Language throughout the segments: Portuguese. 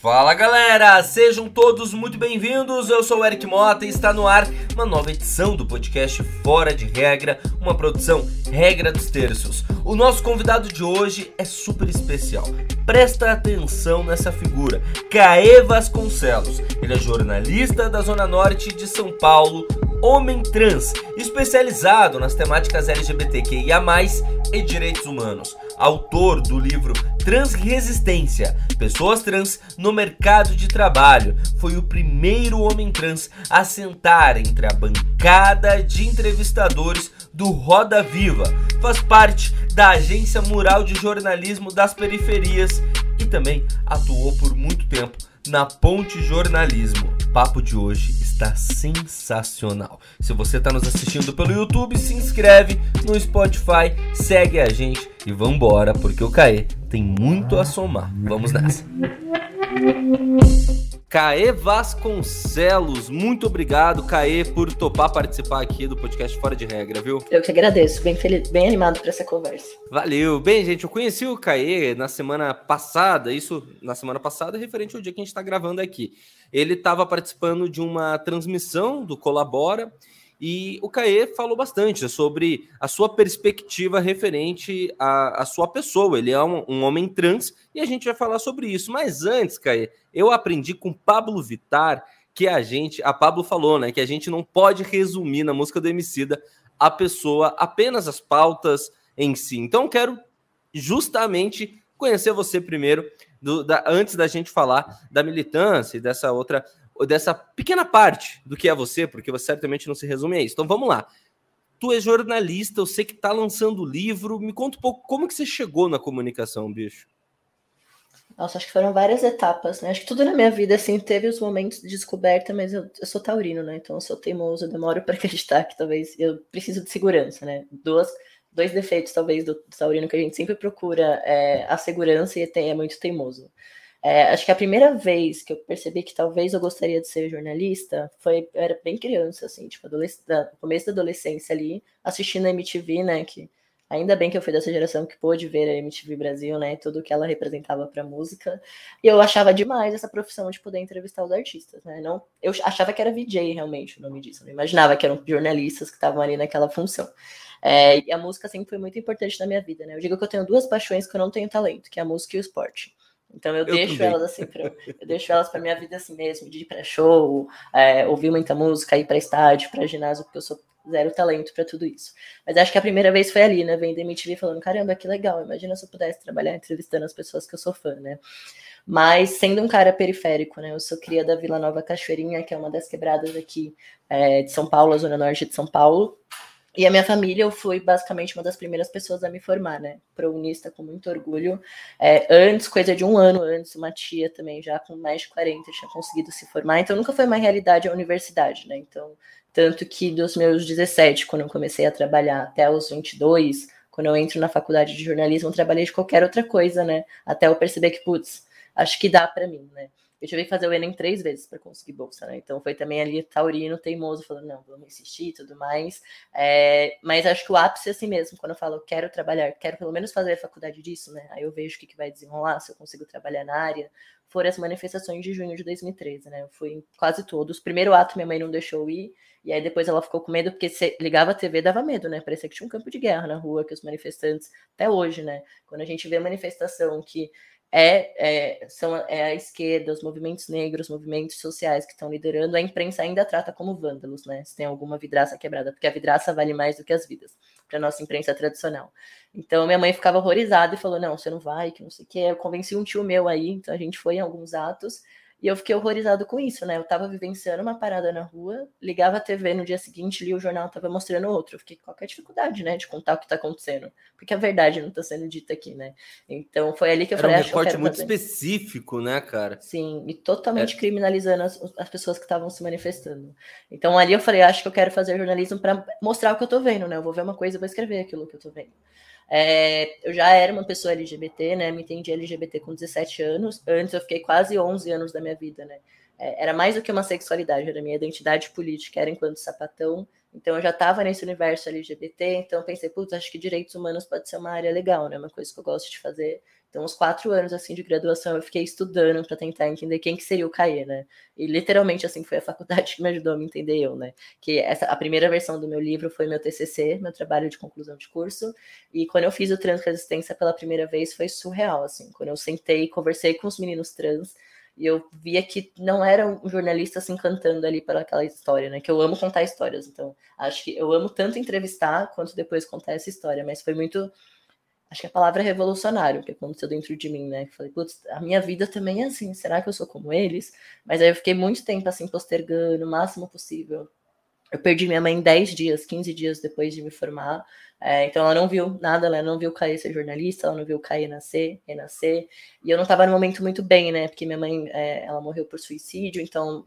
Fala galera, sejam todos muito bem-vindos. Eu sou o Eric Mota e está no ar uma nova edição do podcast Fora de Regra, uma produção Regra dos Terços. O nosso convidado de hoje é super especial. Presta atenção nessa figura, Caê Vasconcelos. Ele é jornalista da Zona Norte de São Paulo, homem trans, especializado nas temáticas LGBTQIA+, e direitos humanos. Autor do livro Transresistência, Pessoas Trans no Mercado de Trabalho. Foi o primeiro homem trans a sentar entre a bancada de entrevistadores do Roda Viva. Faz parte da Agência Mural de Jornalismo das Periferias e também atuou por muito tempo na Ponte Jornalismo. O papo de hoje está sensacional. Se você está nos assistindo pelo YouTube, se inscreve no Spotify, segue a gente e vambora, porque o Caê tem muito a somar. Vamos nessa. Caê Vasconcelos, muito obrigado, Caê, por topar participar aqui do podcast Fora de Regra, viu? Eu que agradeço, bem feliz, bem animado para essa conversa. Valeu. Bem, gente, eu conheci o Caê na semana passada, isso na semana passada, referente ao dia que a gente está gravando aqui. Ele estava participando de uma transmissão do Colabora e o Caê falou bastante sobre a sua perspectiva referente à, à sua pessoa. Ele é um, um, homem trans e a gente vai falar sobre isso. Mas antes, Caê, eu aprendi com Pablo Vitar que a gente, a Pablo falou, né, que a gente não pode resumir na música do Emicida a pessoa apenas as pautas em si. Então quero justamente conhecer você primeiro, do, da, antes da gente falar da militância e dessa outra dessa pequena parte do que é você, porque você certamente não se resume a isso. Então vamos lá. Tu é jornalista, eu sei que tá lançando livro. Me conta um pouco como que você chegou na comunicação, bicho. Nossa, acho que foram várias etapas, né? Acho que tudo na minha vida, assim, teve os momentos de descoberta, mas eu, eu sou taurino, né? Então eu sou teimoso, eu demoro para acreditar que talvez eu preciso de segurança, né? Duas, dois defeitos, talvez, do, do taurino que a gente sempre procura é a segurança e é muito teimoso. É, acho que a primeira vez que eu percebi que talvez eu gostaria de ser jornalista foi, eu era bem criança, assim, tipo, começo da adolescência ali, assistindo a MTV, né, que ainda bem que eu fui dessa geração que pôde ver a MTV Brasil, né, tudo que ela representava para música, e eu achava demais essa profissão de poder entrevistar os artistas, né, não, eu achava que era VJ realmente o nome disso, não imaginava que eram jornalistas que estavam ali naquela função. É, e a música sempre foi muito importante na minha vida, né, eu digo que eu tenho duas paixões que eu não tenho talento, que é a música e o esporte. Então eu, eu deixo também. elas assim para eu deixo elas para minha vida assim mesmo, de ir para show, é, ouvir muita música, ir para estádio, para ginásio, porque eu sou zero talento para tudo isso. Mas acho que a primeira vez foi ali, né, vendo MTV falando, caramba, que legal, imagina se eu pudesse trabalhar entrevistando as pessoas que eu sou fã, né? Mas sendo um cara periférico, né? Eu sou cria da Vila Nova Cachoeirinha, que é uma das quebradas aqui é, de São Paulo, a zona norte de São Paulo. E a minha família, eu fui basicamente uma das primeiras pessoas a me formar, né? Prounista com muito orgulho. É, antes, coisa de um ano antes, uma tia também, já com mais de 40, tinha conseguido se formar. Então, nunca foi uma realidade a universidade, né? Então, tanto que dos meus 17, quando eu comecei a trabalhar, até os 22, quando eu entro na faculdade de jornalismo, eu trabalhei de qualquer outra coisa, né? Até eu perceber que, putz, acho que dá para mim, né? Eu tive que fazer o Enem três vezes para conseguir bolsa, né? Então foi também ali taurino, teimoso, falando, não, vamos insistir e tudo mais. É, mas acho que o ápice é assim mesmo, quando eu falo, quero trabalhar, quero pelo menos fazer a faculdade disso, né? Aí eu vejo o que, que vai desenrolar, se eu consigo trabalhar na área. Foram as manifestações de junho de 2013, né? Eu fui em quase todos. Primeiro ato, minha mãe não deixou ir, e aí depois ela ficou com medo, porque se ligava a TV, dava medo, né? Parecia que tinha um campo de guerra na rua, que os manifestantes, até hoje, né? Quando a gente vê manifestação que é, é, são, é a esquerda, os movimentos negros, movimentos sociais que estão liderando, a imprensa ainda trata como vândalos, né? Se tem alguma vidraça quebrada, porque a vidraça vale mais do que as vidas, para nossa imprensa tradicional. Então minha mãe ficava horrorizada e falou: não, você não vai, que não sei o quê. Eu convenci um tio meu aí, então a gente foi em alguns atos. E eu fiquei horrorizado com isso, né? Eu tava vivenciando uma parada na rua, ligava a TV no dia seguinte, li o jornal, tava mostrando outro. Eu fiquei com qualquer dificuldade, né, de contar o que tá acontecendo. Porque a verdade não tá sendo dita aqui, né? Então foi ali que eu Era falei, um recorte muito fazer. específico, né, cara? Sim, e totalmente é. criminalizando as, as pessoas que estavam se manifestando. Então ali eu falei, acho que eu quero fazer jornalismo para mostrar o que eu tô vendo, né? Eu vou ver uma coisa e vou escrever aquilo que eu tô vendo. É, eu já era uma pessoa LGBT, né? Me entendi LGBT com 17 anos. Antes eu fiquei quase 11 anos da minha vida, né? É, era mais do que uma sexualidade, era minha identidade política, era enquanto sapatão, Então eu já estava nesse universo LGBT, então pensei, putz, acho que direitos humanos pode ser uma área legal, né? Uma coisa que eu gosto de fazer. Então, uns quatro anos assim de graduação, eu fiquei estudando para tentar entender quem que seria o CAE, né? E literalmente assim foi a faculdade que me ajudou a me entender eu, né? Que essa a primeira versão do meu livro foi meu TCC, meu trabalho de conclusão de curso, e quando eu fiz o transresistência pela primeira vez foi surreal, assim. Quando eu sentei e conversei com os meninos trans, e eu via que não era um jornalista se encantando ali pela aquela história, né? Que eu amo contar histórias, então acho que eu amo tanto entrevistar quanto depois contar essa história, mas foi muito acho que a palavra é revolucionário, que aconteceu dentro de mim, né? Falei, putz, a minha vida também é assim, será que eu sou como eles? Mas aí eu fiquei muito tempo assim, postergando o máximo possível. Eu perdi minha mãe 10 dias, 15 dias depois de me formar. É, então ela não viu nada, ela não viu Caê ser jornalista, ela não viu Caê nascer, renascer. E eu não estava no momento muito bem, né? Porque minha mãe, é, ela morreu por suicídio, então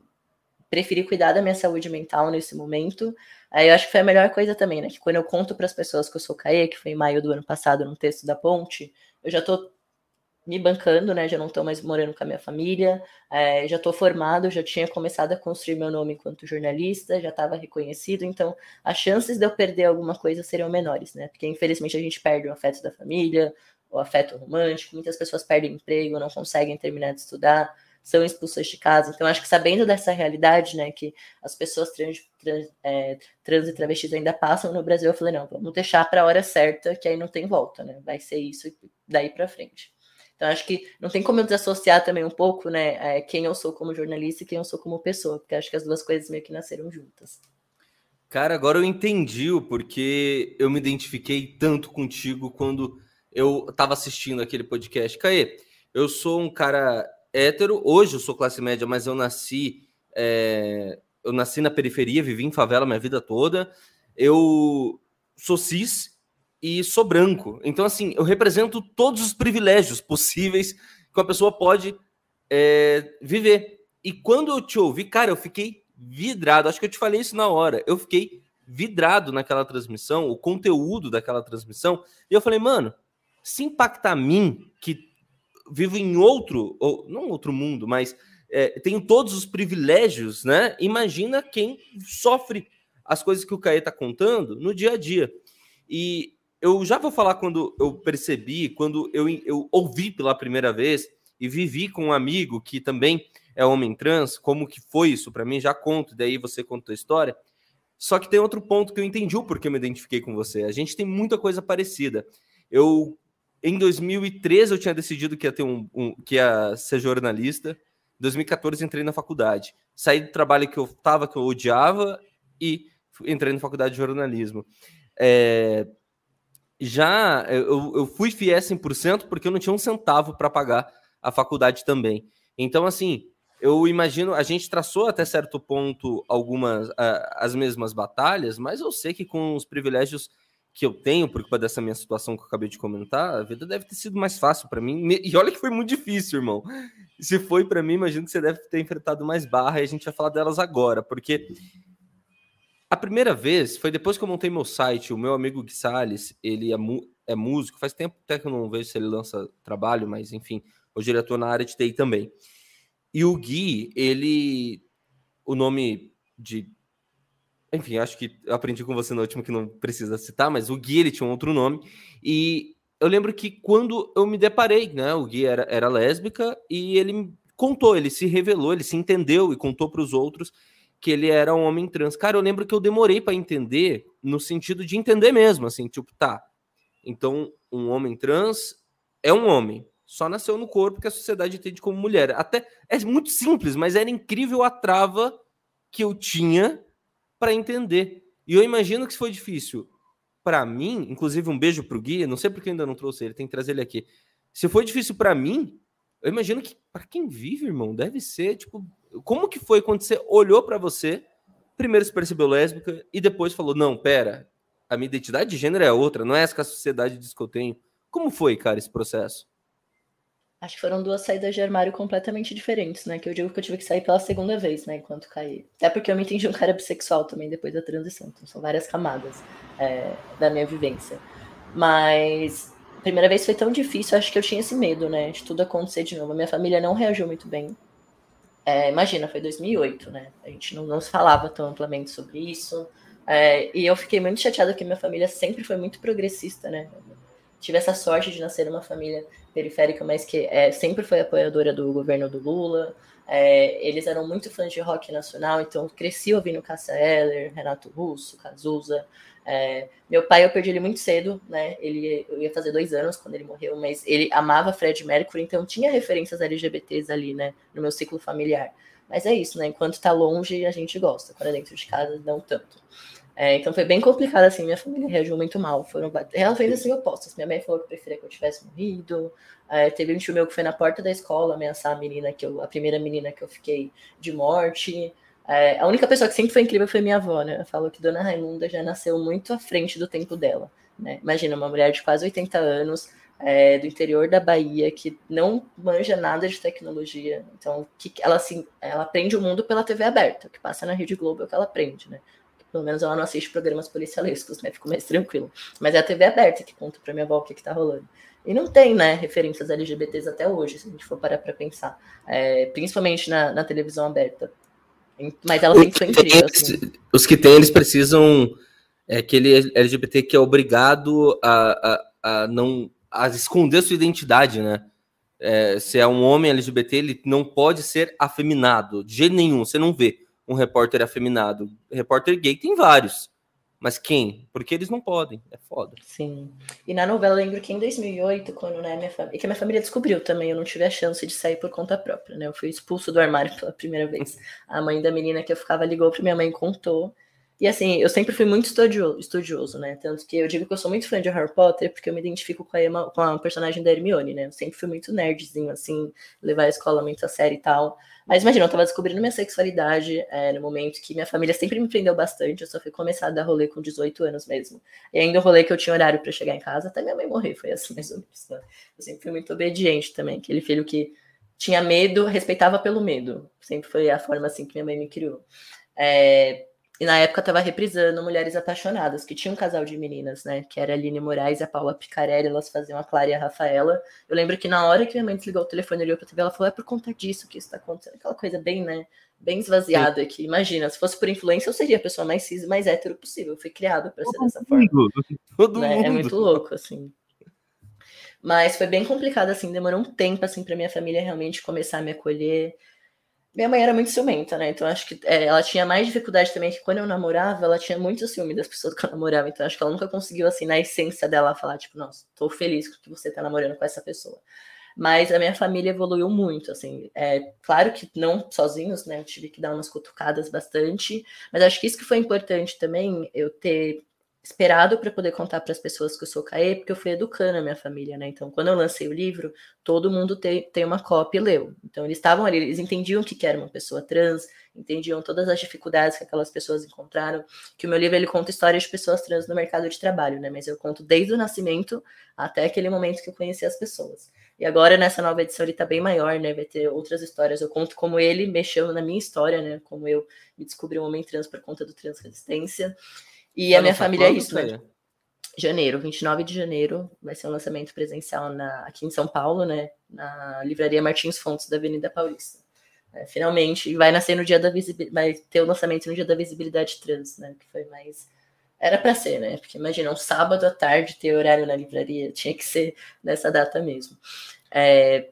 preferi cuidar da minha saúde mental nesse momento. Aí eu acho que foi a melhor coisa também, né? Que quando eu conto para as pessoas que eu sou CAE, que foi em maio do ano passado, no texto da Ponte, eu já tô me bancando, né? Já não estou mais morando com a minha família, é, já estou formado, já tinha começado a construir meu nome enquanto jornalista, já estava reconhecido, então as chances de eu perder alguma coisa seriam menores, né? Porque infelizmente a gente perde o afeto da família, o afeto romântico, muitas pessoas perdem emprego, não conseguem terminar de estudar são expulsas de casa. Então, acho que sabendo dessa realidade, né, que as pessoas trans, trans, é, trans e travestis ainda passam no Brasil, eu falei, não, vamos deixar para a hora certa, que aí não tem volta, né? Vai ser isso daí para frente. Então, acho que não tem como eu desassociar também um pouco, né, é, quem eu sou como jornalista e quem eu sou como pessoa, porque acho que as duas coisas meio que nasceram juntas. Cara, agora eu entendi o porquê eu me identifiquei tanto contigo quando eu estava assistindo aquele podcast. Caê, eu sou um cara hétero. Hoje eu sou classe média, mas eu nasci. É, eu nasci na periferia, vivi em favela minha vida toda. Eu sou cis e sou branco. Então, assim, eu represento todos os privilégios possíveis que uma pessoa pode é, viver. E quando eu te ouvi, cara, eu fiquei vidrado. Acho que eu te falei isso na hora. Eu fiquei vidrado naquela transmissão, o conteúdo daquela transmissão. E eu falei, mano, se impactar mim, que vivo em outro, ou não outro mundo, mas é, tenho todos os privilégios, né? Imagina quem sofre as coisas que o Caê está contando no dia a dia. E eu já vou falar quando eu percebi, quando eu, eu ouvi pela primeira vez e vivi com um amigo que também é homem trans, como que foi isso para mim, já conto, daí você conta a história. Só que tem outro ponto que eu entendi o porquê eu me identifiquei com você. A gente tem muita coisa parecida. Eu em 2013 eu tinha decidido que ia ter um, um que ia ser jornalista. Em 2014 entrei na faculdade. Saí do trabalho que eu estava, que eu odiava, e entrei na faculdade de jornalismo. É, já eu, eu fui fiel 100% porque eu não tinha um centavo para pagar a faculdade também. Então, assim, eu imagino, a gente traçou até certo ponto algumas as mesmas batalhas, mas eu sei que com os privilégios que eu tenho por culpa dessa minha situação que eu acabei de comentar, a vida deve ter sido mais fácil para mim. E olha que foi muito difícil, irmão. Se foi para mim, imagino que você deve ter enfrentado mais barra e a gente vai falar delas agora, porque a primeira vez foi depois que eu montei meu site. O meu amigo Gui Salles, ele é, é músico, faz tempo até que eu não vejo se ele lança trabalho, mas enfim, hoje ele atua na área de TI também. E o Gui, ele. O nome de enfim, acho que aprendi com você no último que não precisa citar, mas o Gui ele tinha um outro nome. E eu lembro que quando eu me deparei, né? O Gui era, era lésbica e ele contou, ele se revelou, ele se entendeu e contou para os outros que ele era um homem trans. Cara, eu lembro que eu demorei para entender, no sentido de entender mesmo, assim, tipo, tá. Então, um homem trans é um homem, só nasceu no corpo que a sociedade entende como mulher. Até é muito simples, mas era incrível a trava que eu tinha para entender. E eu imagino que isso foi difícil para mim, inclusive um beijo pro Gui, não sei porque ainda não trouxe ele, tem que trazer ele aqui. Se foi difícil para mim, eu imagino que para quem vive, irmão, deve ser tipo, como que foi quando você olhou para você, primeiro se percebeu lésbica e depois falou: "Não, pera, a minha identidade de gênero é outra, não é essa que a sociedade diz que eu tenho". Como foi, cara, esse processo? Acho que foram duas saídas de armário completamente diferentes, né? Que eu digo que eu tive que sair pela segunda vez, né? Enquanto caí. Até porque eu me entendi um cara bissexual também depois da transição. Então são várias camadas é, da minha vivência. Mas a primeira vez foi tão difícil, acho que eu tinha esse medo, né? De tudo acontecer de novo. A minha família não reagiu muito bem. É, imagina, foi 2008, né? A gente não, não falava tão amplamente sobre isso. É, e eu fiquei muito chateada que minha família sempre foi muito progressista, né? Tive essa sorte de nascer numa família periférica, mas que é, sempre foi apoiadora do governo do Lula. É, eles eram muito fãs de rock nacional, então cresci ouvindo Cássia Eller, Renato Russo, Cazuza. É, meu pai, eu perdi ele muito cedo, né? Ele eu ia fazer dois anos quando ele morreu, mas ele amava Fred Mercury, então tinha referências LGBTs ali, né? No meu ciclo familiar. Mas é isso, né? Enquanto tá longe, a gente gosta. Quando é dentro de casa, não tanto. É, então foi bem complicado, assim, minha família reagiu muito mal. Foram ela fez assim opostas. Minha mãe falou que preferia que eu tivesse morrido. É, teve um tio meu que foi na porta da escola ameaçar a menina que eu, a primeira menina que eu fiquei de morte. É, a única pessoa que sempre foi incrível foi minha avó, né? Eu falo que Dona Raimunda já nasceu muito à frente do tempo dela. Né? Imagina, uma mulher de quase 80 anos, é, do interior da Bahia, que não manja nada de tecnologia. Então, que ela, assim, ela aprende o mundo pela TV aberta. O que passa na Rede Globo é o que ela aprende, né? Pelo menos ela não assiste programas policialescos, né? Fico mais tranquilo. Mas é a TV aberta que conta pra minha avó o que, que tá rolando. E não tem, né, referências LGBTs até hoje, se a gente for parar pra pensar. É, principalmente na, na, televisão aberta. Mas ela sempre foi incrível. Assim. Os que tem, eles precisam. É aquele LGBT que é obrigado a, a, a não a esconder sua identidade, né? É, se é um homem LGBT, ele não pode ser afeminado, de jeito nenhum. Você não vê um repórter afeminado. Repórter gay tem vários. Mas quem? Porque eles não podem. É foda. Sim. E na novela, lembro que em 2008, quando né, minha família. E que a minha família descobriu também, eu não tive a chance de sair por conta própria, né? Eu fui expulso do armário pela primeira vez. A mãe da menina que eu ficava ligou pra minha mãe e contou. E assim, eu sempre fui muito estudioso, né? Tanto que eu digo que eu sou muito fã de Harry Potter porque eu me identifico com a, Emma, com a personagem da Hermione, né? Eu sempre fui muito nerdzinho, assim, levar a escola muito a sério e tal. Mas imagina, eu tava descobrindo minha sexualidade é, no momento que minha família sempre me prendeu bastante. Eu só fui começar a dar rolê com 18 anos mesmo. E ainda o rolê que eu tinha horário para chegar em casa, até minha mãe morrer, foi assim mais ou menos. Né? Eu sempre fui muito obediente também, aquele filho que tinha medo, respeitava pelo medo. Sempre foi a forma assim que minha mãe me criou. É, e na época estava reprisando Mulheres Apaixonadas, que tinha um casal de meninas, né? Que era a Aline Moraes e a Paula Picarelli, elas faziam a Clara e a Rafaela. Eu lembro que na hora que minha mãe desligou o telefone e olhou pra TV, ela falou: é por conta disso que isso tá acontecendo. Aquela coisa bem, né? Bem esvaziada que, imagina, se fosse por influência, eu seria a pessoa mais cis e mais hétero possível. Eu fui criado para ser dessa forma. Todo né? mundo. É muito louco, assim. Mas foi bem complicado, assim, demorou um tempo, assim, pra minha família realmente começar a me acolher. Minha mãe era muito ciumenta, né? Então acho que é, ela tinha mais dificuldade também que quando eu namorava, ela tinha muito ciúme das pessoas que eu namorava. Então acho que ela nunca conseguiu, assim, na essência dela, falar, tipo, nossa, tô feliz que você tá namorando com essa pessoa. Mas a minha família evoluiu muito, assim. É claro que não sozinhos, né? Eu tive que dar umas cutucadas bastante, mas acho que isso que foi importante também, eu ter esperado para poder contar para as pessoas que eu sou CAE, porque eu fui educando a minha família, né? Então, quando eu lancei o livro, todo mundo tem, tem uma cópia e leu. Então, eles estavam ali, eles entendiam o que era uma pessoa trans, entendiam todas as dificuldades que aquelas pessoas encontraram, que o meu livro ele conta histórias de pessoas trans no mercado de trabalho, né? Mas eu conto desde o nascimento até aquele momento que eu conheci as pessoas. E agora, nessa nova edição, ele tá bem maior, né? Vai ter outras histórias. Eu conto como ele mexeu na minha história, né? Como eu me descobri um homem trans por conta do transresistência. E a minha família é isso, né? Janeiro, 29 de janeiro, vai ser um lançamento presencial na, aqui em São Paulo, né? Na livraria Martins Fontes, da Avenida Paulista. É, finalmente, vai nascer no dia da visibilidade, vai ter o lançamento no dia da visibilidade trans, né? Que foi mais. Era para ser, né? Porque imagina, um sábado à tarde ter horário na livraria, tinha que ser nessa data mesmo. É,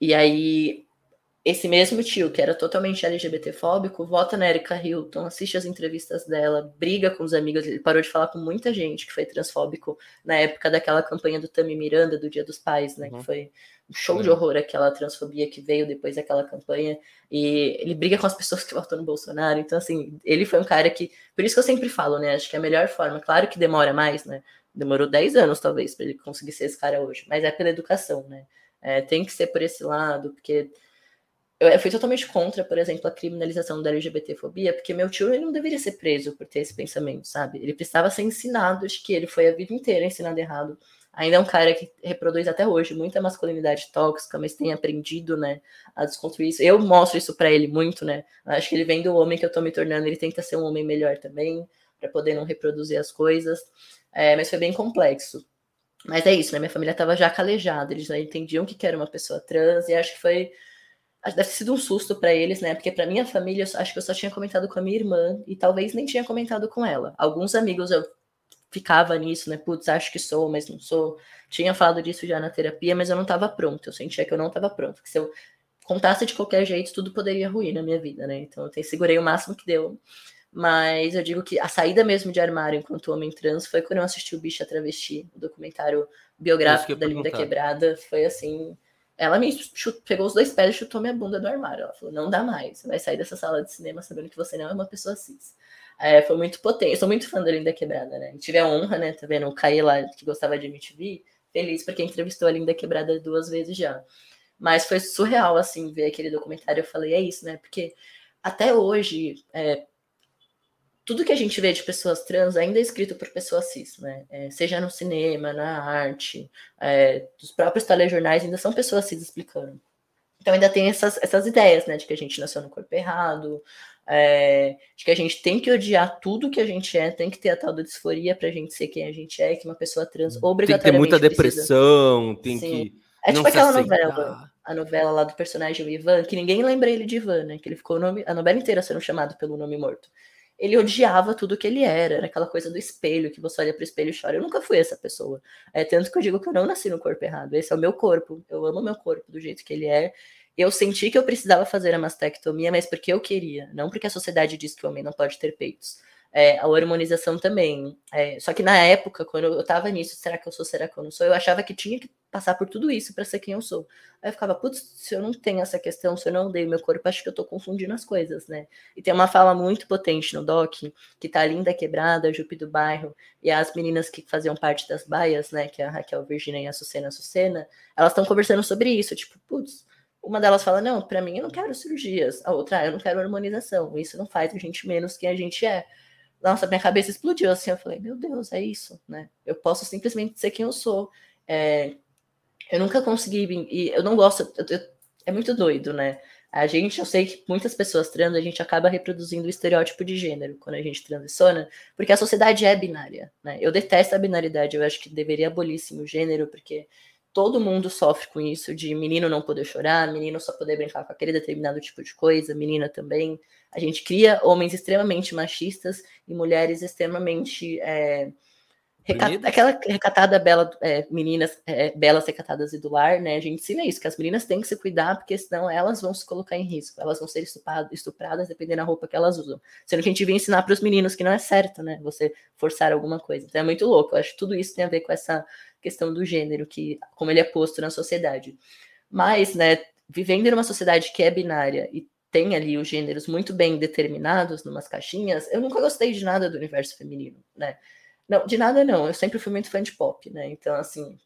e aí, esse mesmo tio, que era totalmente LGBTfóbico, vota na Erika Hilton, assiste as entrevistas dela, briga com os amigos, ele parou de falar com muita gente que foi transfóbico na época daquela campanha do Tami Miranda, do Dia dos Pais, né? Uhum. Que foi um show de horror aquela transfobia que veio depois daquela campanha. E ele briga com as pessoas que votam no Bolsonaro. Então, assim, ele foi um cara que. Por isso que eu sempre falo, né? Acho que é a melhor forma. Claro que demora mais, né? Demorou 10 anos, talvez, para ele conseguir ser esse cara hoje. Mas é pela educação, né? É, tem que ser por esse lado, porque eu fui totalmente contra, por exemplo, a criminalização da LGBTfobia, porque meu tio ele não deveria ser preso por ter esse pensamento, sabe? Ele precisava ser ensinado, acho que ele foi a vida inteira ensinado errado. Ainda é um cara que reproduz até hoje muita masculinidade tóxica, mas tem aprendido, né, a desconstruir isso. Eu mostro isso para ele muito, né? Acho que ele vem do homem que eu tô me tornando, ele tenta ser um homem melhor também, para poder não reproduzir as coisas. É, mas foi bem complexo. Mas é isso, né? Minha família tava já calejada, eles já entendiam que era uma pessoa trans, e acho que foi deve ter sido um susto para eles, né? Porque para minha família, acho que eu só tinha comentado com a minha irmã e talvez nem tinha comentado com ela. Alguns amigos eu ficava nisso, né? Putz, acho que sou, mas não sou. Tinha falado disso já na terapia, mas eu não estava pronto. Eu sentia que eu não estava pronto. Que se eu contasse de qualquer jeito, tudo poderia ruir na minha vida, né? Então eu segurei o máximo que deu. Mas eu digo que a saída mesmo de armário enquanto homem trans foi quando eu assisti o Bicha Travesti, o documentário biográfico da Linda Quebrada. Foi assim. Ela me chutou, pegou os dois pés e chutou minha bunda do armário. Ela falou: não dá mais, você vai sair dessa sala de cinema sabendo que você não é uma pessoa cis. É, foi muito potente. Eu sou muito fã da Linda Quebrada, né? tive a honra, né? Tá vendo? O Caí lá, que gostava de MTV, feliz porque entrevistou a Linda Quebrada duas vezes já. Mas foi surreal, assim, ver aquele documentário. Eu falei, é isso, né? Porque até hoje, é, tudo que a gente vê de pessoas trans ainda é escrito por pessoas cis, né? É, seja no cinema, na arte, é, os próprios telejornais ainda são pessoas cis explicando. Então ainda tem essas, essas ideias, né? De que a gente nasceu no corpo errado, é, de que a gente tem que odiar tudo que a gente é, tem que ter a tal da disforia pra gente ser quem a gente é, que uma pessoa trans obrigatoriamente Tem que ter muita depressão, precisa. tem Sim. que. É tipo aquela novela, a novela lá do personagem Ivan, que ninguém lembra ele de Ivan, né? Que ele ficou nome, a novela inteira sendo chamado pelo nome morto ele odiava tudo que ele era, era aquela coisa do espelho, que você olha para o espelho e chora. Eu nunca fui essa pessoa. É tanto que eu digo que eu não nasci no corpo errado. Esse é o meu corpo. Eu amo meu corpo do jeito que ele é. Eu senti que eu precisava fazer a mastectomia, mas porque eu queria, não porque a sociedade diz que o homem não pode ter peitos é, a hormonização também. É, só que na época, quando eu tava nisso, será que eu sou, será que eu não sou? Eu achava que tinha que passar por tudo isso para ser quem eu sou. Aí eu ficava, putz, se eu não tenho essa questão, se eu não dei meu corpo, acho que eu tô confundindo as coisas, né? E tem uma fala muito potente no doc, que tá linda quebrada, Jupe do bairro, e as meninas que faziam parte das baias, né, que é a Raquel Virginia e a Sucena Sucena, elas estão conversando sobre isso, tipo, putz, uma delas fala, não, para mim eu não quero cirurgias, a outra, ah, eu não quero hormonização, isso não faz a gente menos quem a gente é nossa, minha cabeça explodiu assim. Eu falei, meu Deus, é isso, né? Eu posso simplesmente ser quem eu sou. É, eu nunca consegui, e eu não gosto, eu, eu, é muito doido, né? A gente, eu sei que muitas pessoas trans, a gente acaba reproduzindo o estereótipo de gênero quando a gente transiciona, porque a sociedade é binária, né? Eu detesto a binaridade, eu acho que deveria abolir sim o gênero, porque todo mundo sofre com isso de menino não poder chorar, menino só poder brincar com aquele determinado tipo de coisa, menina também. A gente cria homens extremamente machistas e mulheres extremamente é, recat... aquela recatada bela é, meninas é, belas recatadas e do lar, né? A gente ensina isso que as meninas têm que se cuidar porque senão elas vão se colocar em risco, elas vão ser estupradas, dependendo da roupa que elas usam. Sendo que a gente vem ensinar para os meninos que não é certo, né? Você forçar alguma coisa. Então é muito louco. Eu acho que tudo isso tem a ver com essa questão do gênero, que como ele é posto na sociedade. Mas, né, vivendo numa sociedade que é binária e tem ali os gêneros muito bem determinados, numas caixinhas, eu nunca gostei de nada do universo feminino, né? Não, de nada não, eu sempre fui muito fã de pop, né? Então, assim,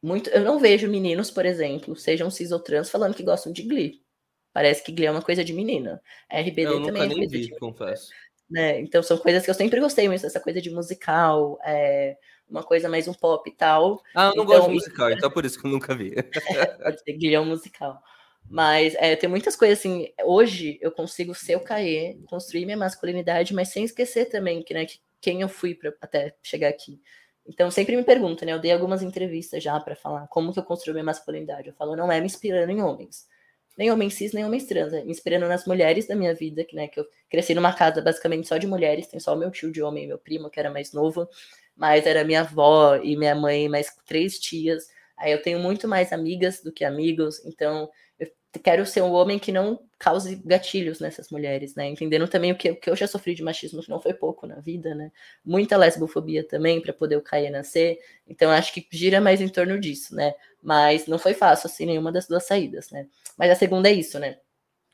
muito, eu não vejo meninos, por exemplo, sejam cis ou trans, falando que gostam de Glee. Parece que Glee é uma coisa de menina. RBD também é nem vi, de confesso. Né? Então, são coisas que eu sempre gostei muito, essa coisa de musical, é, uma coisa mais um pop e tal. Ah, eu não então, gosto de musical, então é por isso que eu nunca vi. pode ser um musical. Mas é, tem muitas coisas assim. Hoje eu consigo ser o Caê, construir minha masculinidade, mas sem esquecer também que, né, que quem eu fui para até chegar aqui. Então sempre me perguntam, né? Eu dei algumas entrevistas já para falar como que eu construí minha masculinidade. Eu falo, não é me inspirando em homens, nem homens cis, nem homens trans, é me inspirando nas mulheres da minha vida, que, né, que eu cresci numa casa basicamente só de mulheres, tem só o meu tio de homem, meu primo, que era mais novo, mas era minha avó e minha mãe, mais três tias. Aí eu tenho muito mais amigas do que amigos, então quero ser um homem que não cause gatilhos nessas mulheres, né? Entendendo também o que, o que eu já sofri de machismo, que não foi pouco na vida, né? Muita lesbofobia também para poder o Caia nascer. Então acho que gira mais em torno disso, né? Mas não foi fácil assim nenhuma das duas saídas, né? Mas a segunda é isso, né?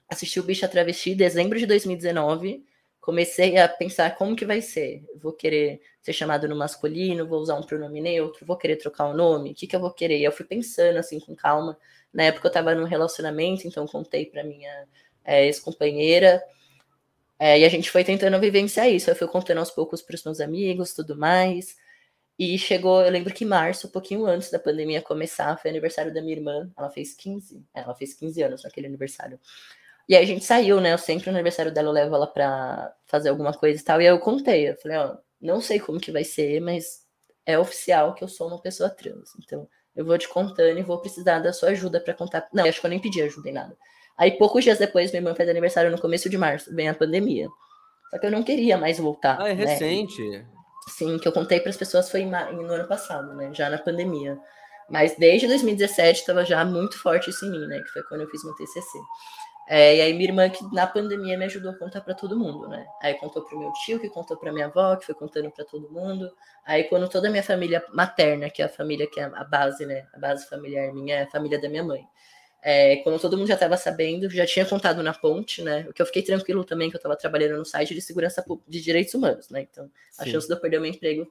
Assisti o Bicha Travesti em dezembro de 2019. Comecei a pensar como que vai ser. Vou querer ser chamado no masculino, vou usar um pronome neutro, vou querer trocar o nome, o que, que eu vou querer? Eu fui pensando assim com calma na época eu estava num relacionamento, então contei para minha é, ex-companheira. É, e a gente foi tentando vivenciar isso. Eu fui contando aos poucos para os meus amigos, tudo mais. E chegou, eu lembro que março, um pouquinho antes da pandemia começar, foi aniversário da minha irmã. Ela fez 15, é, ela fez 15 anos naquele aniversário. E aí a gente saiu, né? Eu sempre no aniversário dela eu levo ela pra fazer alguma coisa e tal. E aí eu contei, eu falei, ó, não sei como que vai ser, mas é oficial que eu sou uma pessoa trans. Então, eu vou te contando e vou precisar da sua ajuda para contar. Não, acho que eu nem pedi ajuda em nada. Aí, poucos dias depois, minha irmã fez aniversário no começo de março, vem a pandemia. Só que eu não queria mais voltar. Ah, é né? recente. Sim, que eu contei para as pessoas foi no ano passado, né? Já na pandemia. Mas desde 2017 estava já muito forte isso em mim, né? Que foi quando eu fiz meu TCC. É, e aí minha irmã que na pandemia me ajudou a contar para todo mundo, né? Aí contou para o meu tio, que contou para minha avó, que foi contando para todo mundo. Aí quando toda a minha família materna, que é a família que é a base, né? A base familiar minha é a família da minha mãe. É, quando todo mundo já estava sabendo, já tinha contado na ponte, né? O que eu fiquei tranquilo também, que eu estava trabalhando no site de segurança de direitos humanos, né? Então, a Sim. chance de eu perder o meu emprego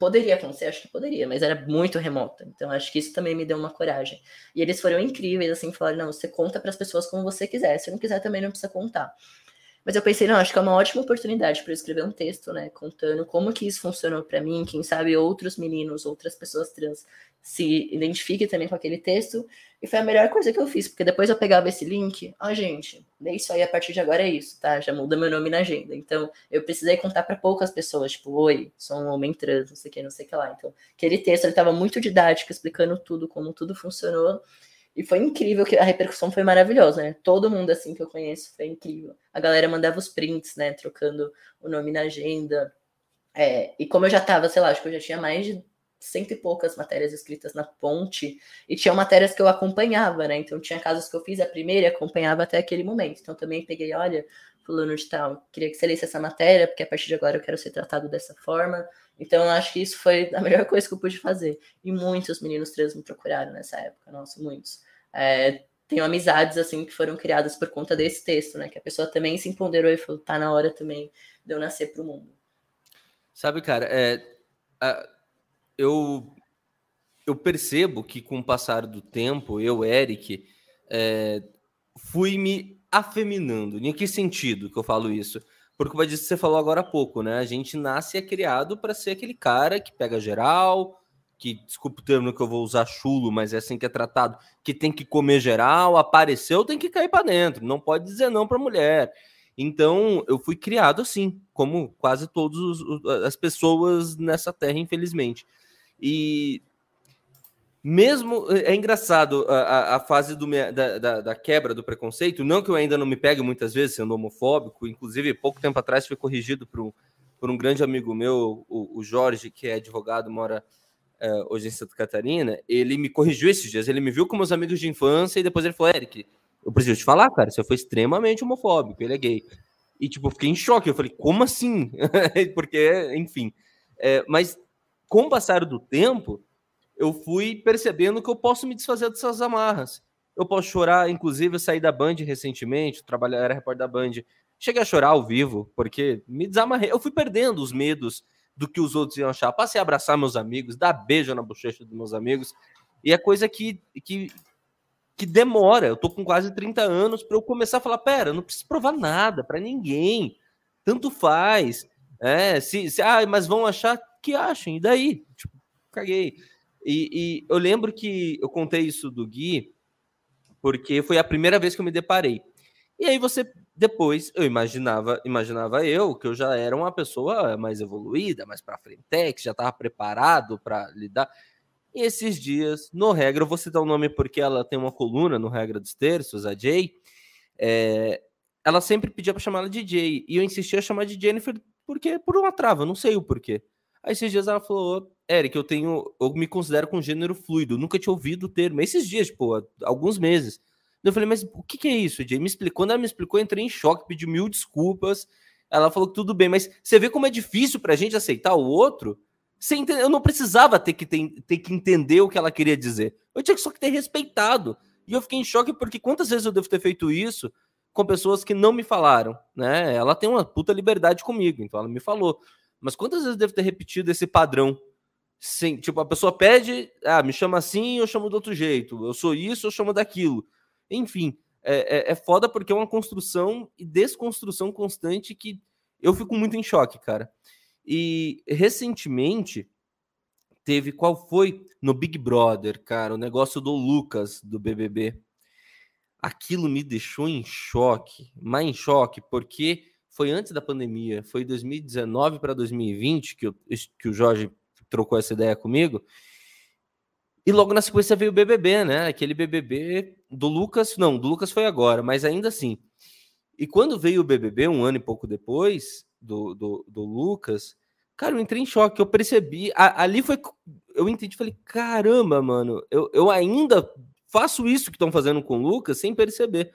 Poderia acontecer, acho que poderia, mas era muito remota. Então, acho que isso também me deu uma coragem. E eles foram incríveis, assim, falaram: não, você conta para as pessoas como você quiser. Se não quiser, também não precisa contar. Mas eu pensei, não, acho que é uma ótima oportunidade para escrever um texto, né, contando como que isso funcionou para mim, quem sabe outros meninos, outras pessoas trans se identifiquem também com aquele texto. E foi a melhor coisa que eu fiz, porque depois eu pegava esse link, ó, oh, gente, é isso aí, a partir de agora é isso, tá? Já muda meu nome na agenda. Então, eu precisei contar para poucas pessoas, tipo, oi, sou um homem trans, não sei o que, não sei o que lá. Então, aquele texto, ele tava muito didático, explicando tudo, como tudo funcionou. E foi incrível, que a repercussão foi maravilhosa, né? Todo mundo, assim, que eu conheço, foi incrível. A galera mandava os prints, né? Trocando o nome na agenda. É, e como eu já tava, sei lá, acho que eu já tinha mais de cento e poucas matérias escritas na ponte, e tinha matérias que eu acompanhava, né? Então tinha casos que eu fiz a primeira e acompanhava até aquele momento. Então também peguei, olha, fulano de tal, queria que você lesse essa matéria, porque a partir de agora eu quero ser tratado dessa forma. Então eu acho que isso foi a melhor coisa que eu pude fazer. E muitos meninos trans me procuraram nessa época, nossa, muitos. É, tenho amizades assim que foram criadas por conta desse texto, né? Que a pessoa também se empoderou e falou, tá na hora também de eu nascer para o mundo. Sabe, cara, é, a, eu eu percebo que com o passar do tempo, eu, Eric, é, fui me afeminando. Em que sentido que eu falo isso? Porque vai dizer que você falou agora há pouco, né? A gente nasce e é criado para ser aquele cara que pega geral, que, desculpa o termo que eu vou usar chulo, mas é assim que é tratado, que tem que comer geral, apareceu, tem que cair para dentro, não pode dizer não para mulher. Então, eu fui criado assim, como quase todas as pessoas nessa terra, infelizmente. E mesmo é engraçado a, a fase do, da, da, da, quebra do preconceito, não que eu ainda não me pegue muitas vezes sendo homofóbico, inclusive pouco tempo atrás fui corrigido por um, por um grande amigo meu, o, o Jorge, que é advogado, mora uh, hoje em Santa Catarina, ele me corrigiu esses dias. Ele me viu com meus amigos de infância e depois ele falou: Eric, eu preciso te falar, cara, você foi extremamente homofóbico, ele é gay. E, tipo, fiquei em choque. Eu falei, como assim? Porque, enfim. É, mas, com o passar do tempo, eu fui percebendo que eu posso me desfazer dessas amarras. Eu posso chorar, inclusive, eu saí da Band recentemente, trabalhar, era repórter da Band. Cheguei a chorar ao vivo, porque me desamarrei. Eu fui perdendo os medos do que os outros iam achar. Passei a abraçar meus amigos, dar beijo na bochecha dos meus amigos. E é coisa que, que, que demora. Eu tô com quase 30 anos para eu começar a falar: pera, não preciso provar nada para ninguém. Tanto faz. É, se, se, ah, mas vão achar que achem, e daí? Tipo, caguei. E, e eu lembro que eu contei isso do Gui, porque foi a primeira vez que eu me deparei. E aí você depois eu imaginava, imaginava eu que eu já era uma pessoa mais evoluída, mais para frente, que já estava preparado para lidar. E esses dias, no regra, eu vou citar o nome porque ela tem uma coluna no regra dos terços, a Jay. É, ela sempre pedia para chamar ela de Jay e eu insistia a chamar de Jennifer porque por uma trava, não sei o porquê. Aí esses dias ela falou, Eric, eu tenho, eu me considero com gênero fluido, nunca tinha ouvido o termo. Esses dias, tipo, alguns meses. Eu falei, mas o que, que é isso, Jay? Me explicou. Quando ela me explicou, eu entrei em choque, pedi mil desculpas. Ela falou que tudo bem, mas você vê como é difícil pra gente aceitar o outro? Eu não precisava ter que, ter, ter que entender o que ela queria dizer. Eu tinha só que ter respeitado. E eu fiquei em choque porque quantas vezes eu devo ter feito isso com pessoas que não me falaram, né? Ela tem uma puta liberdade comigo, então ela me falou. Mas quantas vezes eu devo ter repetido esse padrão? Sim, tipo, a pessoa pede, ah, me chama assim, eu chamo do outro jeito. Eu sou isso, eu chamo daquilo. Enfim, é, é, é foda porque é uma construção e desconstrução constante que eu fico muito em choque, cara. E recentemente teve qual foi no Big Brother, cara, o negócio do Lucas do BBB. Aquilo me deixou em choque, mais em choque, porque foi antes da pandemia, foi 2019 para 2020 que, eu, que o Jorge trocou essa ideia comigo. E logo na sequência veio o BBB, né? Aquele BBB do Lucas, não, do Lucas foi agora, mas ainda assim. E quando veio o BBB, um ano e pouco depois do, do, do Lucas, cara, eu entrei em choque. Eu percebi, a, ali foi. Eu entendi, falei, caramba, mano, eu, eu ainda faço isso que estão fazendo com o Lucas sem perceber.